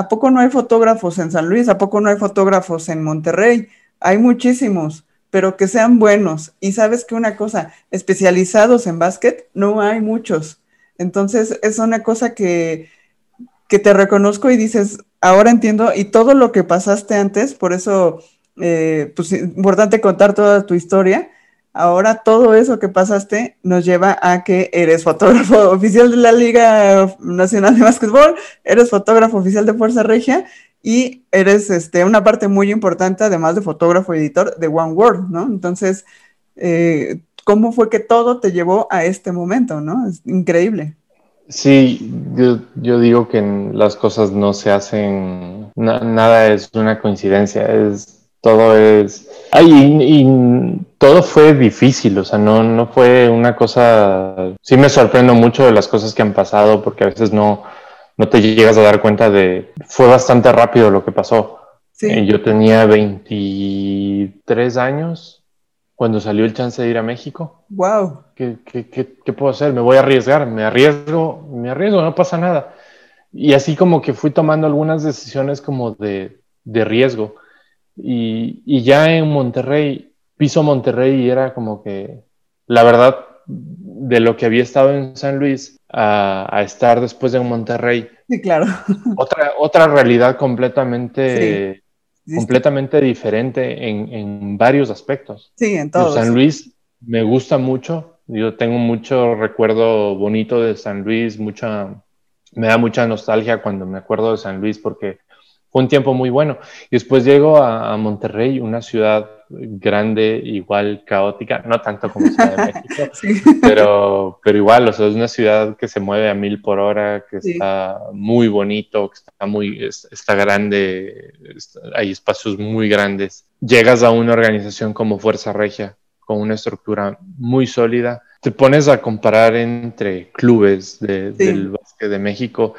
Speaker 1: ¿a poco no hay fotógrafos en San Luis? ¿A poco no hay fotógrafos en Monterrey? Hay muchísimos, pero que sean buenos. Y sabes que una cosa, especializados en básquet, no hay muchos. Entonces, es una cosa que, que te reconozco y dices, ahora entiendo, y todo lo que pasaste antes, por eso, eh, pues, importante contar toda tu historia Ahora todo eso que pasaste nos lleva a que eres fotógrafo <laughs> oficial de la Liga Nacional de Básquetbol, eres fotógrafo oficial de Fuerza Regia y eres este, una parte muy importante, además de fotógrafo y editor, de One World, ¿no? Entonces, eh, ¿cómo fue que todo te llevó a este momento, ¿no? Es increíble.
Speaker 2: Sí, yo, digo que las cosas no se hacen, nada es una coincidencia, es todo es... Ay, y, todo fue difícil, o sea, no, no fue una cosa... Sí me sorprendo mucho de las cosas que han pasado porque a veces no, no te llegas a dar cuenta de... Fue bastante rápido lo que pasó. Sí. Eh, yo tenía 23 años cuando salió el chance de ir a México.
Speaker 1: ¡Wow!
Speaker 2: ¿Qué, qué, qué, qué puedo hacer? Me voy a arriesgar, me arriesgo, me arriesgo, no pasa nada. Y así como que fui tomando algunas decisiones como de, de riesgo. Y, ya en Monterrey, piso Monterrey y era como que, la verdad, de lo que había estado en San Luis a, estar después de Monterrey.
Speaker 1: Sí, claro.
Speaker 2: Otra, otra realidad completamente, completamente diferente en, varios aspectos.
Speaker 1: Sí, en todos.
Speaker 2: San Luis me gusta mucho. Yo tengo mucho recuerdo bonito de San Luis, mucha, me da mucha nostalgia cuando me acuerdo de San Luis porque fue un tiempo muy bueno. Y después llego a, Monterrey, una ciudad grande, igual caótica, no tanto como Ciudad de <laughs> México, pero, pero igual, o sea, es una ciudad que se mueve a mil por hora, que está muy bonito, que está muy, está grande, hay espacios muy grandes. Llegas a una organización como Fuerza Regia, con una estructura muy sólida. Te pones a comparar entre clubes del básquet de México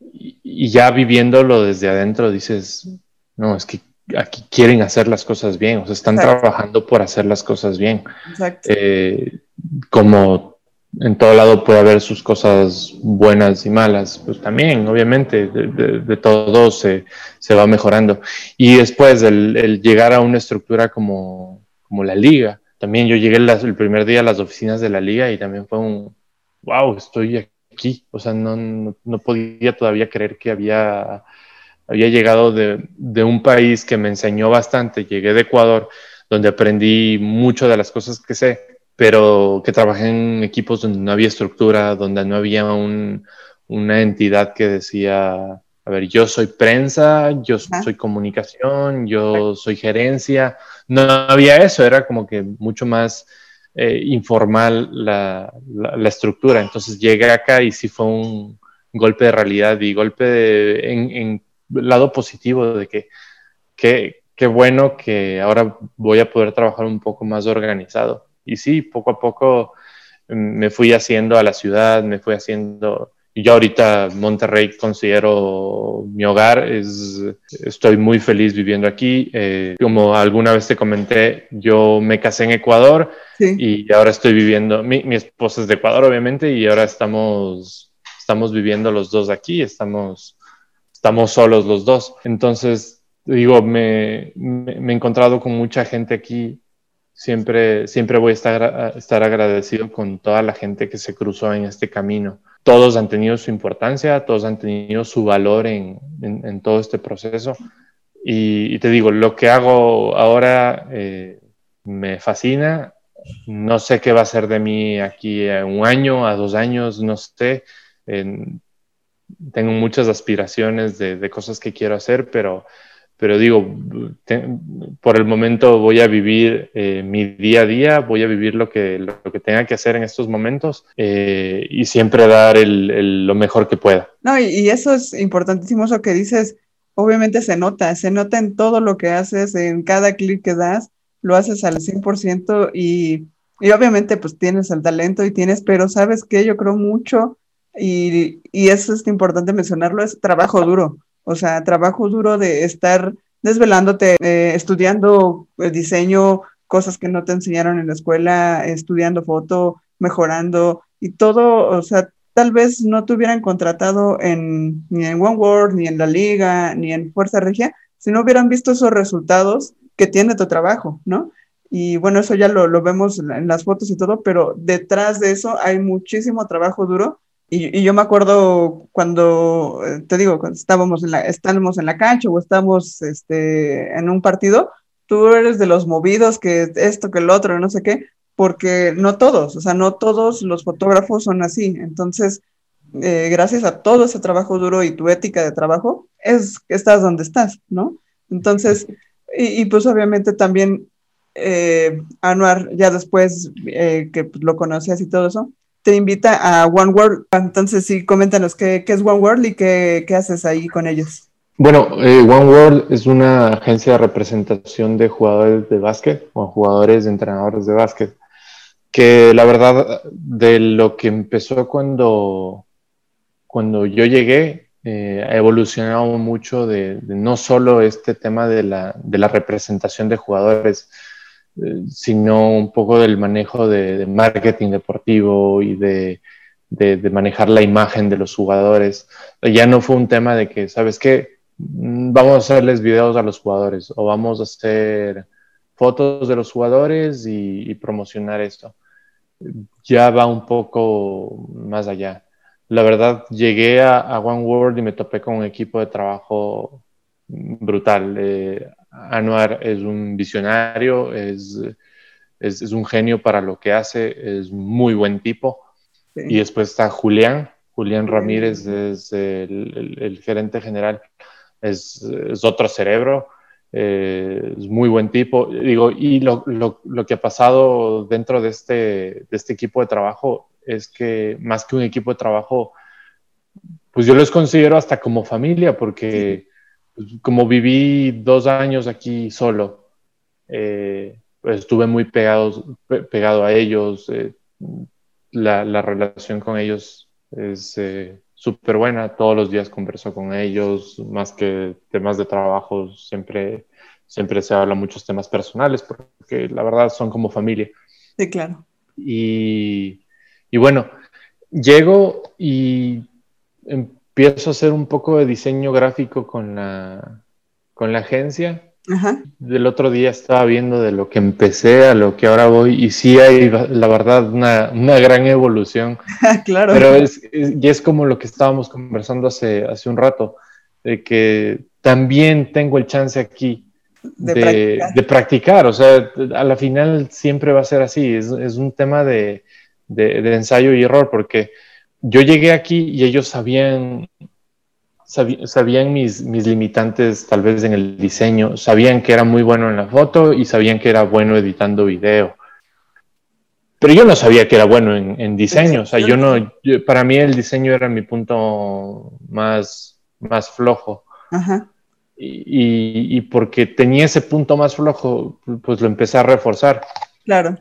Speaker 2: y, ya viviéndolo desde adentro dices, no, es que aquí quieren hacer las cosas bien, o sea, están trabajando por hacer las cosas bien. Exacto. Eh, como en todo lado puede haber sus cosas buenas y malas, pues también, obviamente, de, todo se, se, va mejorando. Y después el, llegar a una estructura como, como la liga, también yo llegué el primer día a las oficinas de la liga y también fue un, wow, estoy aquí aquí. O sea, no, no, podía todavía creer que había, había llegado de, de, un país que me enseñó bastante. Llegué de Ecuador, donde aprendí mucho de las cosas que sé, pero que trabajé en equipos donde no había estructura, donde no había un, una entidad que decía, a ver, yo soy prensa, yo soy comunicación, yo soy gerencia. No había eso, era como que mucho más eh, informal la, la, estructura. Entonces llegué acá y sí fue un golpe de realidad y golpe en, en, lado positivo de que qué bueno que ahora voy a poder trabajar un poco más organizado. Y sí, poco a poco mm, me fui haciendo a la ciudad, me fui haciendo yo ahorita Monterrey considero mi hogar, es, estoy muy feliz viviendo aquí. Eh, como alguna vez te comenté, yo me casé en Ecuador y ahora estoy viviendo, mi, mi, esposa es de Ecuador obviamente y ahora estamos, estamos viviendo los dos aquí, estamos, estamos solos los dos. Entonces, digo, me, me, he encontrado con mucha gente aquí. Siempre, siempre voy a estar, a estar agradecido con toda la gente que se cruzó en este camino todos han tenido su importancia, todos han tenido su valor en, en, todo este proceso. Y, te digo, lo que hago ahora eh, me fascina. No sé qué va a ser de mí aquí a un año, a dos años, no sé. tengo muchas aspiraciones de, de, cosas que quiero hacer, pero pero digo, por el momento voy a vivir eh, mi día a día, voy a vivir lo que, lo, que tenga que hacer en estos momentos eh, y siempre dar el, lo mejor que pueda.
Speaker 1: No, y, eso es importantísimo, eso que dices, obviamente se nota, se nota en todo lo que haces, en cada clic que das, lo haces al 100% y, y obviamente pues tienes el talento y tienes, pero sabes que yo creo mucho y, y eso es importante mencionarlo, es trabajo duro o sea, trabajo duro de estar desvelándote, eh, estudiando el diseño, cosas que no te enseñaron en la escuela, estudiando foto, mejorando y todo, o sea, tal vez no te hubieran contratado ni en One World, ni en la liga, ni en Fuerza Regia, si no hubieran visto esos resultados que tiene tu trabajo, ¿no? Y bueno, eso ya lo, lo vemos en las fotos y todo, pero detrás de eso hay muchísimo trabajo duro y, yo me acuerdo cuando, eh, te digo, cuando estábamos en la, estábamos en la cancha o estamos este, en un partido, tú eres de los movidos que esto, que el otro, no sé qué, porque no todos, o sea, no todos los fotógrafos son así. Entonces, eh, gracias a todo ese trabajo duro y tu ética de trabajo, es estás donde estás, ¿no? Entonces, y, pues obviamente también eh, Anuar, ya después que pues, lo conocías y todo eso, te invita a One World. Entonces, sí, coméntanos qué, es One World y qué, haces ahí con ellos.
Speaker 2: Bueno, eh, One World es una agencia de representación de jugadores de básquet o jugadores de entrenadores de básquet, que la verdad de lo que empezó cuando, cuando yo llegué, eh, ha evolucionado mucho de, no solo este tema de la, de la representación de jugadores, sino un poco del manejo de, marketing deportivo y de, manejar la imagen de los jugadores. Ya no fue un tema de que, ¿sabes qué? Mm, vamos a hacerles videos a los jugadores o vamos a hacer fotos de los jugadores y, promocionar esto. Ya va un poco más allá. La verdad, llegué a, One World y me topé con un equipo de trabajo brutal. Eh, Anuar es un visionario, es, es, un genio para lo que hace, es muy buen tipo. Y después está Julián, Julián Ramírez es el, gerente general, es, otro cerebro, eh, es muy buen tipo. Digo, y lo, lo, lo, que ha pasado dentro de este, de este equipo de trabajo es que más que un equipo de trabajo, pues yo los considero hasta como familia, porque como viví dos años aquí solo, eh, pues estuve muy pegado, pegado a ellos. Eh, la, relación con ellos es eh, súper buena. Todos los días converso con ellos, más que temas de trabajo, siempre, siempre se habla muchos temas personales, porque la verdad son como familia.
Speaker 1: Sí, claro.
Speaker 2: Y, y bueno, llego y em, empiezo a hacer un poco de diseño gráfico con la, con la agencia. Del otro día estaba viendo de lo que empecé a lo que ahora voy y sí hay, la verdad, una, una gran evolución. <laughs>
Speaker 1: claro.
Speaker 2: Pero es, y es como lo que estábamos conversando hace, hace un rato, de que también tengo el chance aquí de, practicar. de practicar. O sea, a la final siempre va a ser así. Es, es un tema de, de, ensayo y error, porque yo llegué aquí y ellos sabían, sabían mis, mis limitantes tal vez en el diseño, sabían que era muy bueno en la foto y sabían que era bueno editando video. Pero yo no sabía que era bueno en, diseño, o sea, yo no, para mí el diseño era mi punto más, más flojo. Y, y, porque tenía ese punto más flojo, pues lo empecé a reforzar.
Speaker 1: Claro.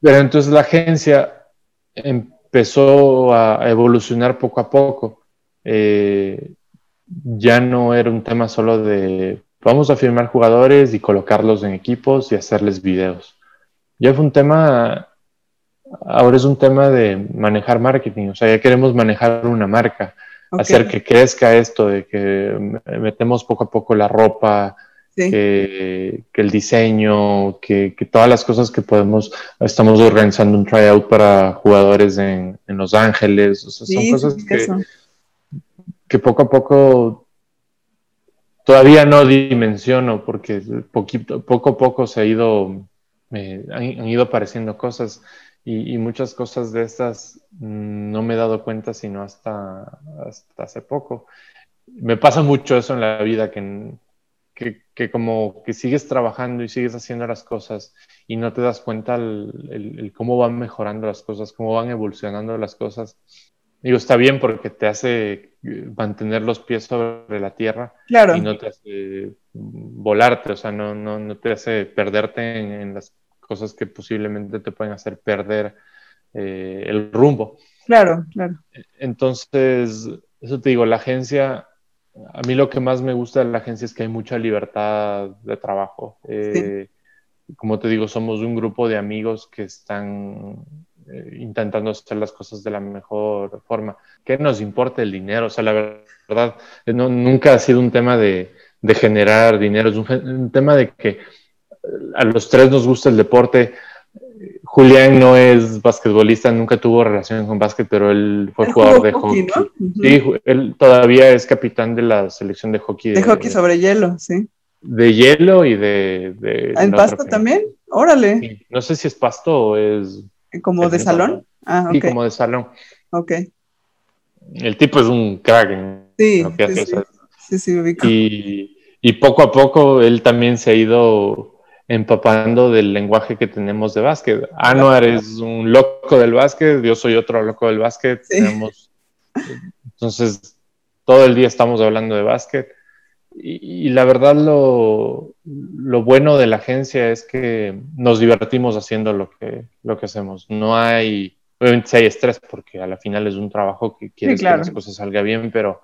Speaker 2: Pero entonces la agencia em, empezó a evolucionar poco a poco. Eh, ya no era un tema solo de vamos a firmar jugadores y colocarlos en equipos y hacerles videos. Ya fue un tema, ahora es un tema de manejar marketing, o sea, ya queremos manejar una marca, hacer que crezca esto, de que metemos poco a poco la ropa, que, el diseño, que, todas las cosas que podemos, estamos organizando un tryout para jugadores en, Los Ángeles, o sea, son cosas que, que poco a poco todavía no dimensiono porque poquito, poco a poco se ha ido, eh, han, ido apareciendo cosas y, muchas cosas de estas no me he dado cuenta sino hasta, hasta hace poco. Me pasa mucho eso en la vida, que, que, como que sigues trabajando y sigues haciendo las cosas y no te das cuenta el, cómo van mejorando las cosas, cómo van evolucionando las cosas. Digo, está bien porque te hace eh, mantener los pies sobre la tierra
Speaker 1: claro.
Speaker 2: y no te hace volarte, o sea, no, no, no te hace perderte en, las cosas que posiblemente te pueden hacer perder eh, el rumbo.
Speaker 1: Claro, claro.
Speaker 2: Entonces, eso te digo, la agencia a mí lo que más me gusta de la agencia es que hay mucha libertad de trabajo. Eh, como te digo, somos un grupo de amigos que están eh, intentando hacer las cosas de la mejor forma. ¿Qué nos importa el dinero? O sea, la verdad, nunca ha sido un tema de, generar dinero, es un, tema de que a los tres nos gusta el deporte, Julián no es basquetbolista, nunca tuvo relación con básquet, pero él fue jugador de hockey. Sí, él todavía es capitán de la selección de hockey.
Speaker 1: De, hockey sobre hielo, sí.
Speaker 2: De hielo y de...
Speaker 1: ¿En pasto también? Órale.
Speaker 2: No sé si es pasto o es...
Speaker 1: ¿Como de salón?
Speaker 2: Ah, Sí, como de salón.
Speaker 1: Ok.
Speaker 2: El tipo es un crack
Speaker 1: sí, sí, sí, sí,
Speaker 2: y, y poco a poco él también se ha ido empapando del lenguaje que tenemos de básquet. Anuar es un loco del básquet, yo soy otro loco del básquet. entonces, todo el día estamos hablando de básquet. Y, la verdad, lo, lo, bueno de la agencia es que nos divertimos haciendo lo que, lo que hacemos. No hay, obviamente, hay estrés porque a la final es un trabajo que quieres que las cosas salgan bien, pero,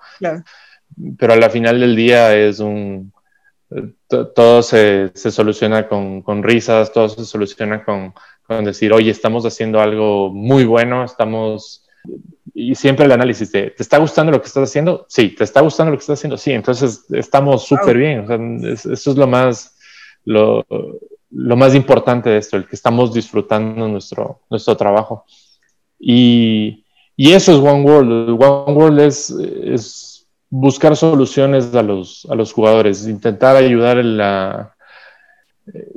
Speaker 2: pero a la final del día es un todo se, se soluciona con, con, risas, todo se soluciona con, con, decir, oye, estamos haciendo algo muy bueno, estamos... Y siempre el análisis de, ¿te está gustando lo que estás haciendo? Sí, ¿te está gustando lo que estás haciendo? Sí, entonces estamos súper bien. eso es lo más, lo, lo, más importante de esto, el que estamos disfrutando nuestro, nuestro trabajo. Y, y eso es One World. One World es, es buscar soluciones a los, a los jugadores, intentar ayudar en la,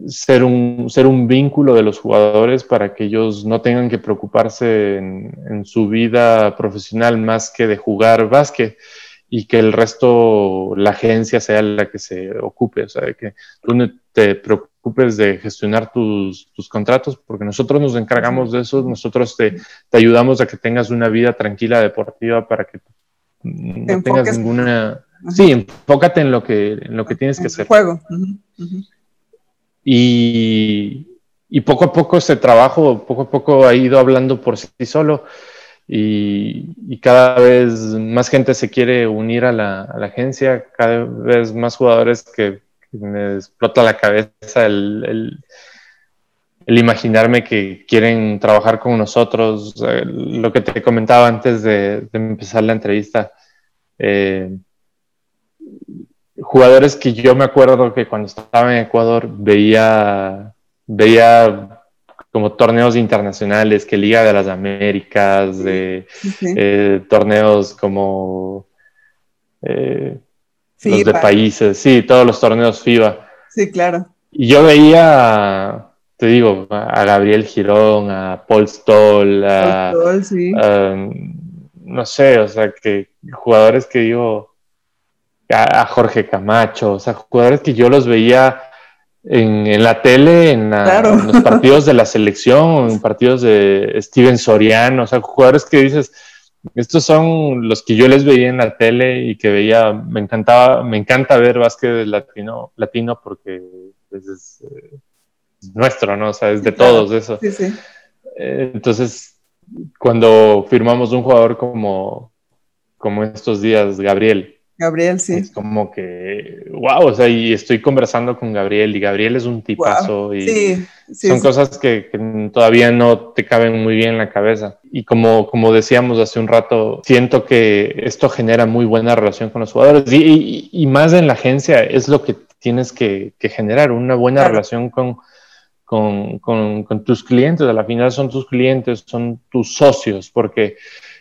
Speaker 2: ser, un, ser un vínculo de los jugadores para que ellos no tengan que preocuparse en, su vida profesional más que de jugar básquet y que el resto, la agencia sea la que se ocupe, o sea, que tú te preocupes de gestionar tus, tus contratos, porque nosotros nos encargamos de eso, nosotros te, te, ayudamos a que tengas una vida tranquila deportiva para que no tengas ninguna... Sí, enfócate en lo que, en lo que tienes que hacer.
Speaker 1: Juego.
Speaker 2: Y, y, poco a poco ese trabajo, poco a poco ha ido hablando por sí solo y, y cada vez más gente se quiere unir a la, a la agencia, cada vez más jugadores que, me explota la cabeza el, el, el, imaginarme que quieren trabajar con nosotros. Lo que te comentaba antes de, de empezar la entrevista, eh, jugadores que yo me acuerdo que cuando estaba en Ecuador veía, veía como torneos internacionales, que Liga de las Américas, de eh, torneos como eh, los de países, sí, todos los torneos FIBA.
Speaker 1: Sí, claro.
Speaker 2: Y yo veía, te digo, a Gabriel Girón, a Paul Stoll, a, no sé, o sea, que jugadores que digo, a, Jorge Camacho, o sea, jugadores que yo los veía en, la tele, en, los partidos de la selección, en partidos de Steven Soriano, o sea, jugadores que dices, estos son los que yo les veía en la tele y que veía, me encantaba, me encanta ver básquet latino, latino porque es, nuestro, ¿no? O sea, es de todos eso.
Speaker 1: Sí, sí.
Speaker 2: Eh, entonces, cuando firmamos un jugador como, como estos días, Gabriel,
Speaker 1: Gabriel, sí.
Speaker 2: Es como que, wow, o sea, y estoy conversando con Gabriel y Gabriel es un tipazo y
Speaker 1: Sí, sí,
Speaker 2: son
Speaker 1: sí.
Speaker 2: cosas que, que todavía no te caben muy bien en la cabeza. Y como, como decíamos hace un rato, siento que esto genera muy buena relación con los jugadores y, y- y más en la agencia es lo que tienes que, que generar, una buena
Speaker 1: Claro.
Speaker 2: relación con, con, con- con tus clientes. A la final son tus clientes, son tus socios, porque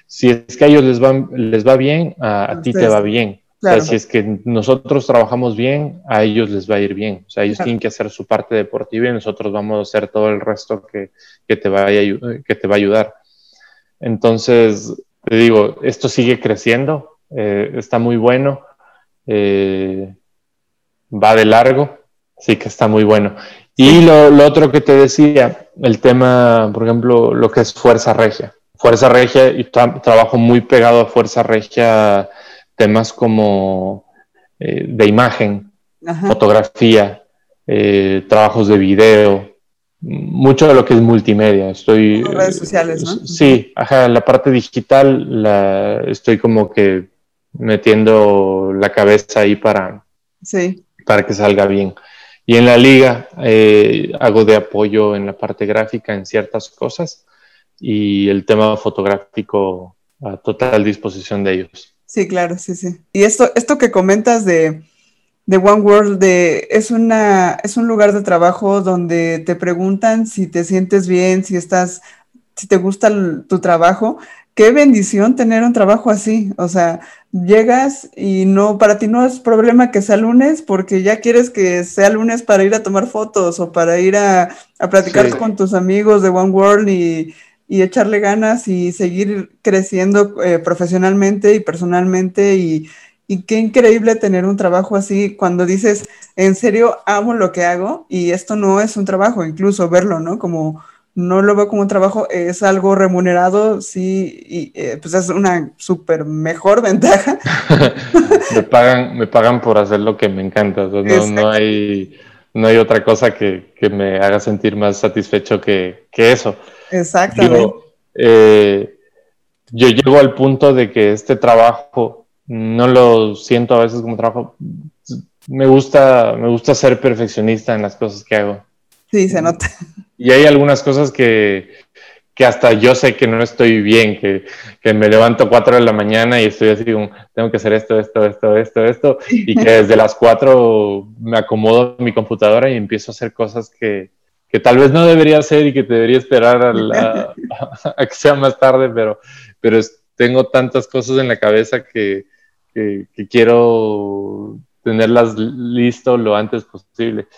Speaker 2: si es que a ellos les va, les va bien, a, a ti te va bien.
Speaker 1: Claro.
Speaker 2: O sea, si es que nosotros trabajamos bien, a ellos les va a ir bien. O sea, ellos
Speaker 1: Claro.
Speaker 2: tienen que hacer su parte deportiva y nosotros vamos a hacer todo el resto que, que te, vaya, que te va a ayudar. Entonces, te digo, esto sigue creciendo, eh, está muy bueno, eh, va de largo, sí que está muy bueno. Y lo, lo otro que te decía, el tema, por ejemplo, lo que es Fuerza Regia. Fuerza Regia, y tra- trabajo muy pegado a Fuerza Regia, temas como eh, de imagen,
Speaker 1: Ajá.
Speaker 2: fotografía, eh, trabajos de video, mucho de lo que es multimedia. Estoy.
Speaker 1: Como redes sociales, ¿no?
Speaker 2: Sí, ajá, la parte digital la estoy como que metiendo la cabeza ahí para,
Speaker 1: Sí,
Speaker 2: para que salga bien. Y en la liga eh, hago de apoyo en la parte gráfica en ciertas cosas y el tema fotográfico a total disposición de ellos.
Speaker 1: sí, claro, sí, sí. Y esto, esto que comentas de, de One World, de, es una, es un lugar de trabajo donde te preguntan si te sientes bien, si estás, si te gusta tu trabajo. Qué bendición tener un trabajo así. O sea, llegas y no, para ti no es problema que sea lunes porque ya quieres que sea lunes para ir a tomar fotos o para ir a, a platicar
Speaker 2: Sí.
Speaker 1: con tus amigos de One World y, y echarle ganas y seguir creciendo eh, profesionalmente y personalmente y, y qué increíble tener un trabajo así cuando dices, en serio, amo lo que hago y esto no es un trabajo, incluso verlo, ¿no? Como no lo veo como un trabajo, es algo remunerado, sí, y eh, pues es una súper mejor <laughs> ventaja. <laughs>
Speaker 2: me, pagan, me pagan por hacer lo que me encanta. O sea, no,
Speaker 1: Exacto.
Speaker 2: no, hay, no hay otra cosa que, que me haga sentir más satisfecho que, que eso.
Speaker 1: Exactamente.
Speaker 2: Yo, eh, yo llego al punto de que este trabajo no lo siento a veces como trabajo. Me gusta, me gusta ser perfeccionista en las cosas que hago.
Speaker 1: Sí, se nota. <laughs>
Speaker 2: Y hay algunas cosas que, que hasta yo sé que no estoy bien, que, que me levanto 4 de la mañana y estoy así tengo que hacer esto, esto, esto, esto, esto, y que desde las 4 me acomodo en mi computadora y empiezo a hacer cosas que, que tal vez no debería hacer y que debería esperar a, <laughs> a que sea más tarde, pero, pero tengo tantas cosas en la cabeza que, que, que quiero tenerlas listo lo antes posible.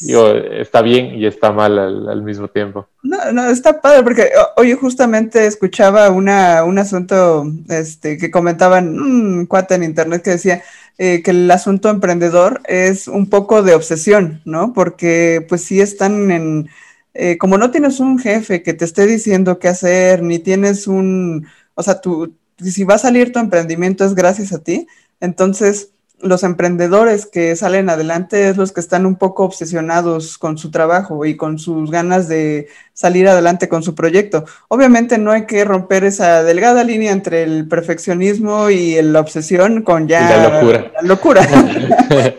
Speaker 2: Digo, está bien y está mal al, mismo tiempo.
Speaker 1: No, no, está padre porque hoy justamente escuchaba una, un asunto este, que comentaban un cuate en internet que decía eh, que el asunto emprendedor es un poco de obsesión, ¿no? Porque pues sí están en, eh, como no tienes un jefe que te esté diciendo qué hacer, ni tienes un, o sea, tú, si va a salir tu emprendimiento es gracias a ti, entonces los emprendedores que salen adelante es los que están un poco obsesionados con su trabajo y con sus ganas de salir adelante con su proyecto. Obviamente no hay que romper esa delgada línea entre el perfeccionismo y la obsesión con ya
Speaker 2: la locura.
Speaker 1: la locura. <laughs>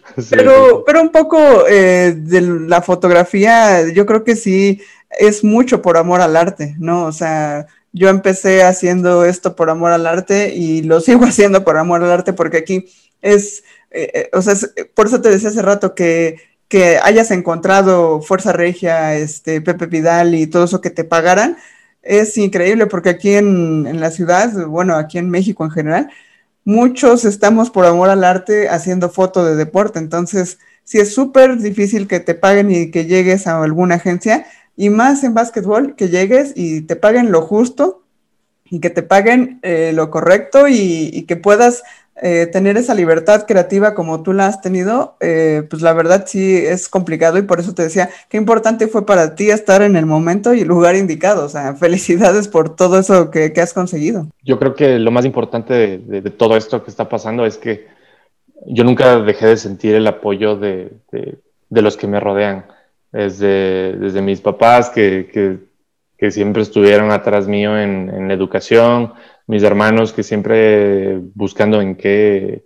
Speaker 1: <laughs>
Speaker 2: Sí,
Speaker 1: Pero, pero un poco eh, de la fotografía, yo creo que sí es mucho por amor al arte, ¿no? O sea, yo empecé haciendo esto por amor al arte y lo sigo <laughs> haciendo por amor al arte porque aquí es, eh, eh, o sea, es- por eso te decía hace rato que, que hayas encontrado Fuerza Regia, este, Pepe Vidal y todo eso que te pagaran, es increíble porque aquí en, en la ciudad, bueno, aquí en México en general, muchos estamos por amor al arte haciendo foto de deporte, entonces sí es súper difícil que te paguen y que llegues a alguna agencia, y más en básquetbol, que llegues y te paguen lo justo y que te paguen eh, lo correcto y que puedas eh, tener esa libertad creativa como tú la has tenido, eh, pues la verdad sí es complicado y por eso te decía, qué importante fue para ti estar en el momento y lugar indicado, o sea, <laughs> felicidades por todo eso que, que has conseguido.
Speaker 2: Yo creo que lo más importante de, de- de todo esto que está pasando es que yo nunca dejé de sentir el apoyo de, de- los que me rodean, desde, desde mis papás que, que- que siempre estuvieron atrás mío en, la educación, mis hermanos que siempre buscando en qué,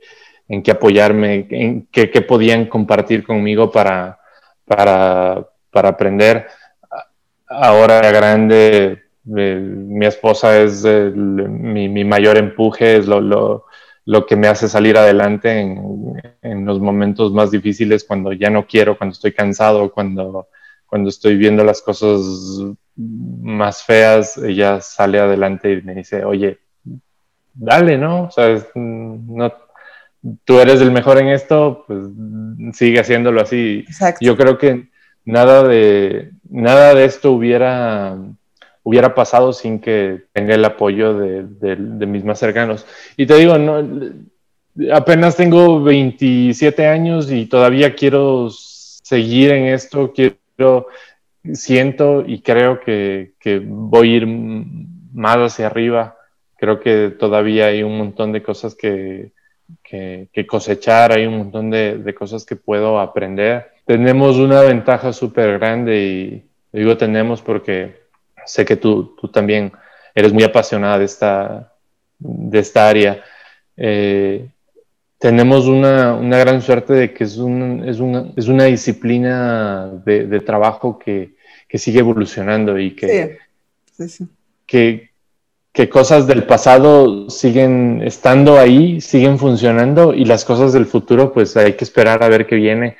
Speaker 2: en qué apoyarme, en qué, podían compartir conmigo para, para, para aprender. Ahora grande, eh, mi esposa es mi, mi, mayor empuje, es lo, lo, lo, que me hace salir adelante en, en, los momentos más difíciles, cuando ya no quiero, cuando estoy cansado, cuando, cuando estoy viendo las cosas más feas, ella sale adelante y me dice, oye, dale, ¿no? O sea, no, tú eres el mejor en esto, pues sigue haciéndolo así. Yo creo que nada de, nada de esto hubiera, hubiera pasado sin que tenga el apoyo de, mis más cercanos. Y te digo, no, apenas tengo 27 años y todavía quiero seguir en esto, quiero, siento y creo que, que voy a ir más hacia arriba. Creo que todavía hay un montón de cosas que, que, cosechar, hay un montón de, cosas que puedo aprender. Tenemos una ventaja súper grande y digo tenemos porque sé que tú, tú también eres muy apasionada de esta, de esta área. Eh, tenemos una, una, gran suerte de que es, un, es, una, es una, disciplina de, de trabajo que, que, sigue evolucionando y que, sí. Sí, sí. que, que cosas del pasado siguen estando ahí, siguen funcionando y las cosas del futuro pues hay que esperar a ver qué viene,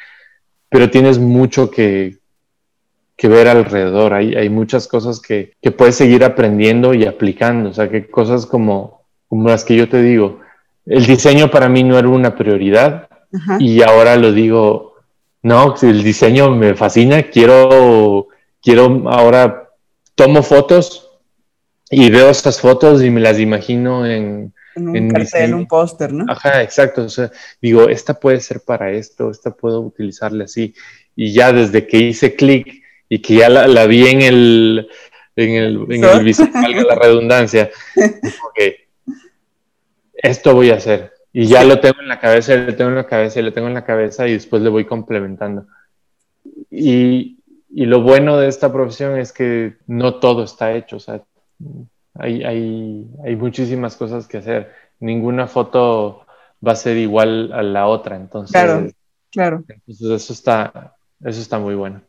Speaker 2: pero tienes mucho que, que ver alrededor, hay, hay muchas cosas que, que, puedes seguir aprendiendo y aplicando, o sea, que cosas como, como las que yo te digo, el diseño para mí no era una prioridad y ahora lo digo, no, el diseño me fascina, quiero, quiero ahora tomo fotos y veo esas fotos y me las imagino en...
Speaker 1: En un cartel, un póster, ¿no?
Speaker 2: Ajá, exacto. O sea, digo, esta puede ser para esto, esta puedo utilizarle así. Y ya desde que hice clic y que ya la, vi en el, en el, en el visual, la redundancia, <laughs> ok, esto voy a hacer. Y ya lo tengo en la cabeza, lo tengo en la cabeza, lo tengo en la cabeza y después le voy complementando. Y, y lo bueno de esta profesión es que no todo está hecho. O sea, hay, hay, hay muchísimas cosas que hacer. Ninguna foto va a ser igual a la otra, entonces.
Speaker 1: Claro, claro.
Speaker 2: Entonces eso está, eso está muy bueno.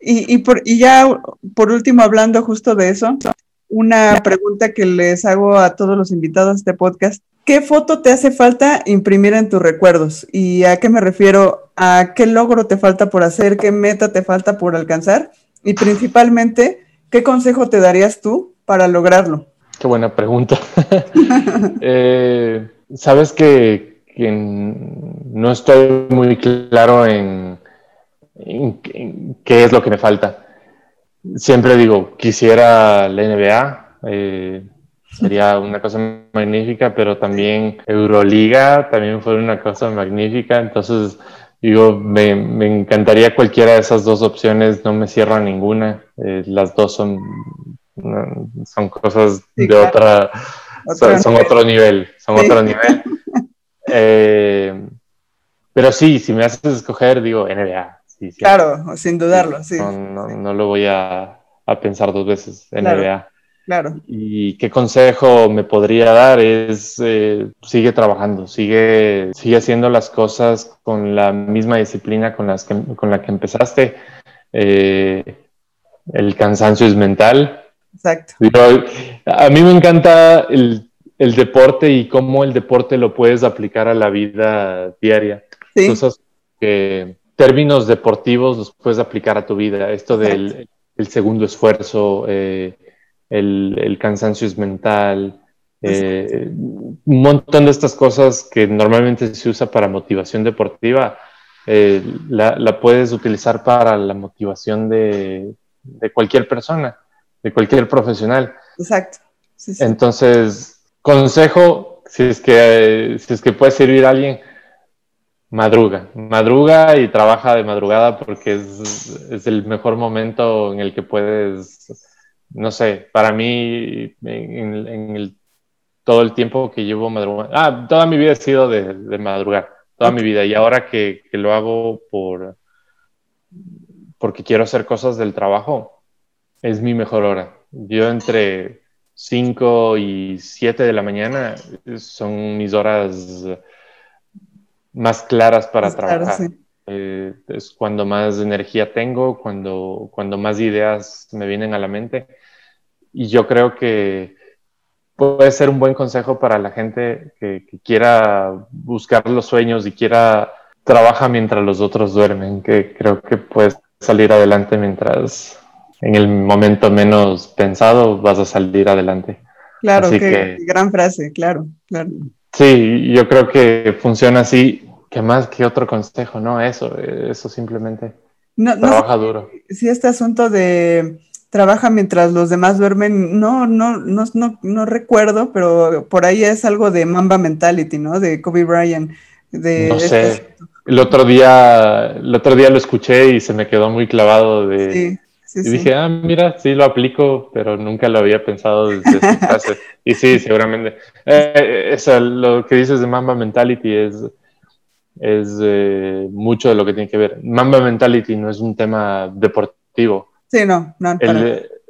Speaker 1: Y, y, por, y ya por último, hablando justo de eso, una pregunta que les hago a todos los invitados a este podcast. ¿Qué foto te hace falta imprimir en tus recuerdos? ¿Y a qué me refiero? ¿A qué logro te falta por hacer? ¿Qué meta te falta por alcanzar? Y principalmente, ¿qué consejo te darías tú para lograrlo?
Speaker 2: Qué buena pregunta. <laughs> Eh, sabes que, no estoy muy claro en, qué es lo que me falta. Siempre digo, quisiera la NBA, eh, sería una cosa magnífica, pero también Euroliga también fue una cosa magnífica. Entonces, digo, me, encantaría cualquiera de esas dos opciones, no me cierro a ninguna. Eh, las dos son son cosas de otra, son, otro nivel, son otro nivel. <laughs> Eh, pero sí, si me haces escoger, digo NBA.
Speaker 1: claro, sin dudarlo, sí.
Speaker 2: No, lo voy a, pensar dos veces, NBA.
Speaker 1: Claro.
Speaker 2: Y qué consejo me podría dar es eh, sigue trabajando, sigue, sigue haciendo las cosas con la misma disciplina con, las con la que empezaste. Eh, el cansancio es mental,
Speaker 1: Exacto.
Speaker 2: a mí me encanta el, deporte y cómo el deporte lo puedes aplicar a la vida diaria. Sí. Cosas que términos deportivos los puedes aplicar a tu vida. Esto del el segundo esfuerzo, eh, el, cansancio es mental, eh, un montón de estas cosas que normalmente se usa para motivación deportiva, eh, la, puedes utilizar para la motivación de cualquier persona de cualquier profesional.
Speaker 1: Exacto.
Speaker 2: Entonces, consejo, si es, que, si es que puede servir a alguien, madruga, madruga y trabaja de madrugada porque es, el mejor momento en el que puedes, no sé, para mí, en, el, todo el tiempo que llevo madrugando, ah, toda mi vida ha sido de, madrugar, toda mi vida, y ahora que, que, lo hago por, porque quiero hacer cosas del trabajo, es mi mejor hora. Yo entre 5 y 7 de la mañana son mis horas más claras para trabajar. Eh, es cuando más energía tengo, cuando, cuando más ideas me vienen a la mente. Y yo creo que puede ser un buen consejo para la gente que, quiera buscar los sueños y quiera trabajar mientras los otros duermen, que creo que puedes salir adelante mientras en el momento menos pensado vas a salir adelante.
Speaker 1: Claro, qué gran frase, claro, claro.
Speaker 2: Sí, yo creo que funciona así, que más que otro consejo, ¿no? Eso, eso simplemente. trabaja duro.
Speaker 1: Sí, este asunto de trabaja mientras los demás duermen, no, no, no, no, no recuerdo, pero por ahí es algo de Mamba Mentality, ¿no? De Kobe Bryant. De
Speaker 2: no sé. Este el otro día, el otro día lo escuché y se me quedó muy clavado de. Sí, sí, y dije, ah, mira, sí lo aplico, pero nunca lo había pensado desde esa <laughs> clase. y sí, seguramente. Eh, eso, lo que dices de Mamba Mentality es, es eh, mucho de lo que tiene que ver. Mamba Mentality no es un tema deportivo
Speaker 1: Sí, no, no.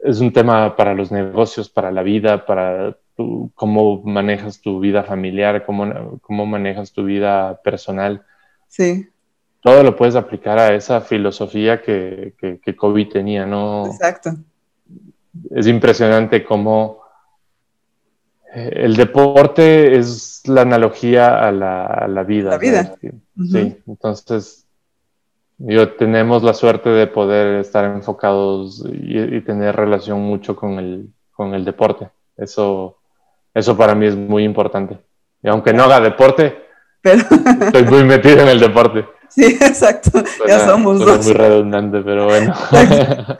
Speaker 2: es un tema para los negocios, para la vida, para cómo manejas tu vida familiar, cómo, cómo manejas tu vida personal.
Speaker 1: Sí.
Speaker 2: Todo lo puedes aplicar a esa filosofía que, que, Kobe tenía, ¿no?
Speaker 1: Exacto.
Speaker 2: Es impresionante cómo eh, el deporte es la analogía a la, a la vida.
Speaker 1: La vida.
Speaker 2: Sí, entonces yo tenemos la suerte de poder estar enfocados y, tener relación mucho con el, con el deporte. Eso, eso para mí es muy importante. Y aunque no haga deporte, pero... estoy muy metido en el deporte. <laughs>
Speaker 1: Sí, exacto. ya somos dos.
Speaker 2: muy redundante, pero bueno. <laughs>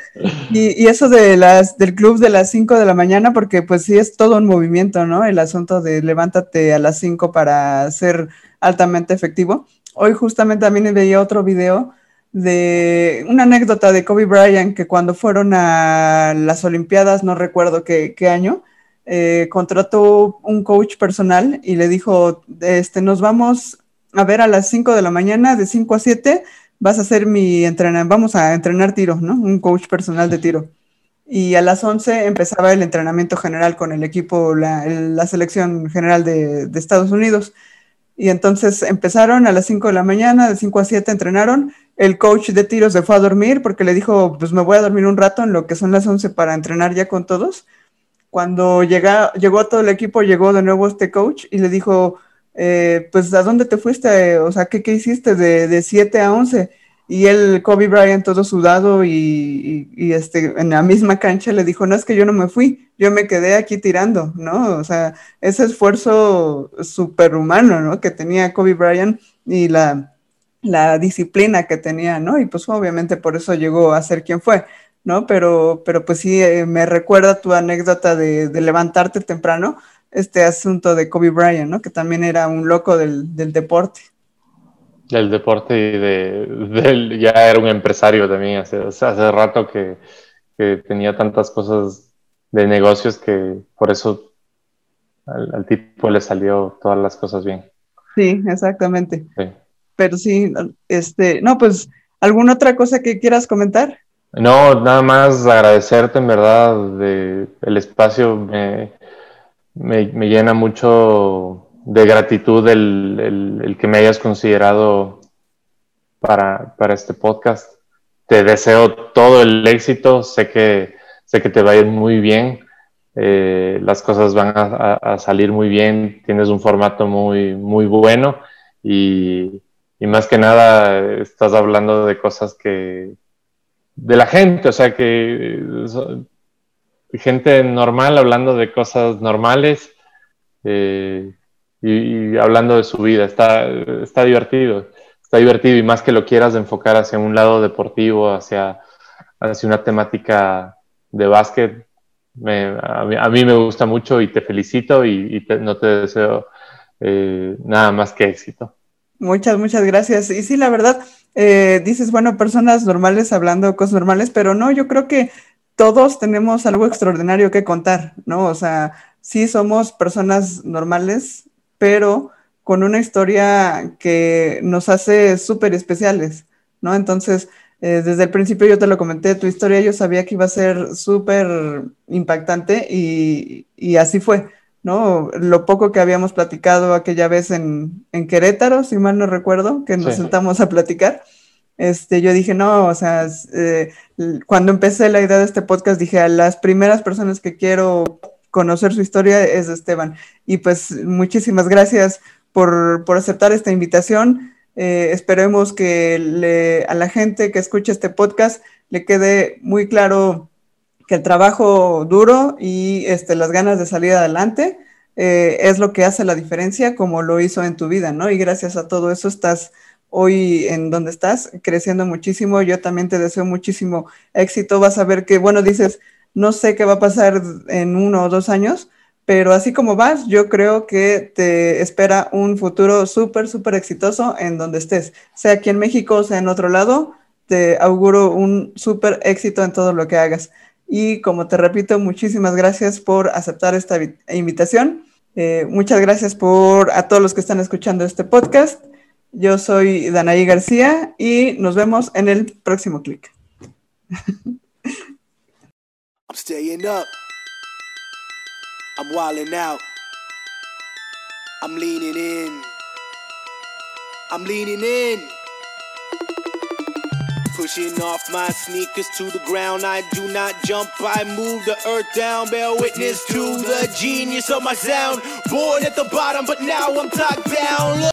Speaker 1: y, y, eso de las, del club de las 5 de la mañana, porque pues sí es todo un movimiento, ¿no? El asunto de levántate a las 5 para ser altamente efectivo. Hoy justamente también veía otro video de una anécdota de Kobe Bryant que cuando fueron a las Olimpiadas, no recuerdo qué, año, eh, contrató un coach personal y le dijo, este, nos vamos a ver a las 5 de la mañana, de 5 a 7, vas a hacer mi entrenamiento, vamos a entrenar tiro, ¿no? Un coach personal de tiro. Y a las 11 empezaba el entrenamiento general con el equipo, la, selección general de, de Estados Unidos. Y entonces empezaron a las 5 de la mañana, de 5 a 7 entrenaron. El coach de tiros se fue a dormir porque le dijo, pues me voy a dormir un rato en lo que son las 11 para entrenar ya con todos. Cuando llega, llegó todo el equipo, llegó de nuevo este coach y le dijo, eh, pues ¿a dónde te fuiste? O sea, ¿qué, qué hiciste de, de 7 a 11? Y él, Kobe Bryant, todo sudado y, este, en la misma cancha le dijo, no, es que yo no me fui, yo me quedé aquí tirando, ¿no? O sea, ese esfuerzo superhumano, ¿no? Que tenía Kobe Bryant y la, disciplina que tenía, ¿no? Y pues obviamente por eso llegó a ser quien fue, ¿no? Pero, pero pues sí, eh, me recuerda tu anécdota de, levantarte temprano, este asunto de Kobe Bryant, ¿no? Que también era un loco del, del deporte
Speaker 2: del deporte y de, ya era un empresario también hace, hace rato que, tenía tantas cosas de negocios que por eso al, tipo le salió todas las cosas bien.
Speaker 1: Sí, exactamente. Pero sí, este, no, pues, ¿alguna otra cosa que quieras comentar?
Speaker 2: No, nada más agradecerte en verdad de el espacio me, me llena mucho de gratitud el, que me hayas considerado para, este podcast. Te deseo todo el éxito, sé que, sé que te va a ir muy bien, eh, las cosas van a, salir muy bien, tienes un formato muy, muy bueno. Y, más que nada estás hablando de cosas que, de la gente, o sea que gente normal hablando de cosas normales. Eh, y, hablando de su vida. Está, está divertido, está divertido y más que lo quieras enfocar hacia un lado deportivo, hacia, hacia una temática de básquet, a, mí, me gusta mucho y te felicito y, no te deseo eh, nada más que éxito.
Speaker 1: Muchas, muchas gracias. Y sí, la verdad, eh, dices, bueno, personas normales hablando cosas normales, pero no, yo creo que todos tenemos algo extraordinario que contar, ¿no? O sea, sí somos personas normales, pero con una historia que nos hace súper especiales, ¿no? Entonces, Eh, desde el principio yo te lo comenté, tu historia yo sabía que iba a ser súper impactante y, y, así fue, ¿no? Lo poco que habíamos platicado aquella vez en, en Querétaro, si mal no recuerdo, que nos sentamos a platicar, este, yo dije, no, o sea, eh, cuando empecé la idea de este podcast, dije, a las primeras personas que quiero conocer su historia es Esteban. Y pues muchísimas gracias por, por aceptar esta invitación. Eh, esperemos que a la gente que escuche este podcast le quede muy claro que el trabajo duro y este, las ganas de salir adelante eh, es lo que hace la diferencia, como lo hizo en tu vida, ¿no? Y gracias a todo eso estás hoy en donde estás, creciendo muchísimo. Yo también te deseo muchísimo éxito. Vas a ver que, bueno, dices, no sé qué va a pasar en uno o dos años, pero así como vas, yo creo que te espera un futuro súper, súper exitoso en donde estés, sea aquí en México o sea en otro lado. Te auguro un súper éxito en todo lo que hagas. Y como te repito, muchísimas gracias por aceptar esta invitación. Eh, muchas gracias por a todos los que están escuchando este podcast. Yo soy Danaí García y nos vemos en el próximo clic. I'm staying up. I'm wilding out. I'm leaning in. I'm leaning in. Pushing off my sneakers to the ground. I do not jump, I move the earth down. Bear witness to the genius of my sound. Born at the bottom, but now I'm top down.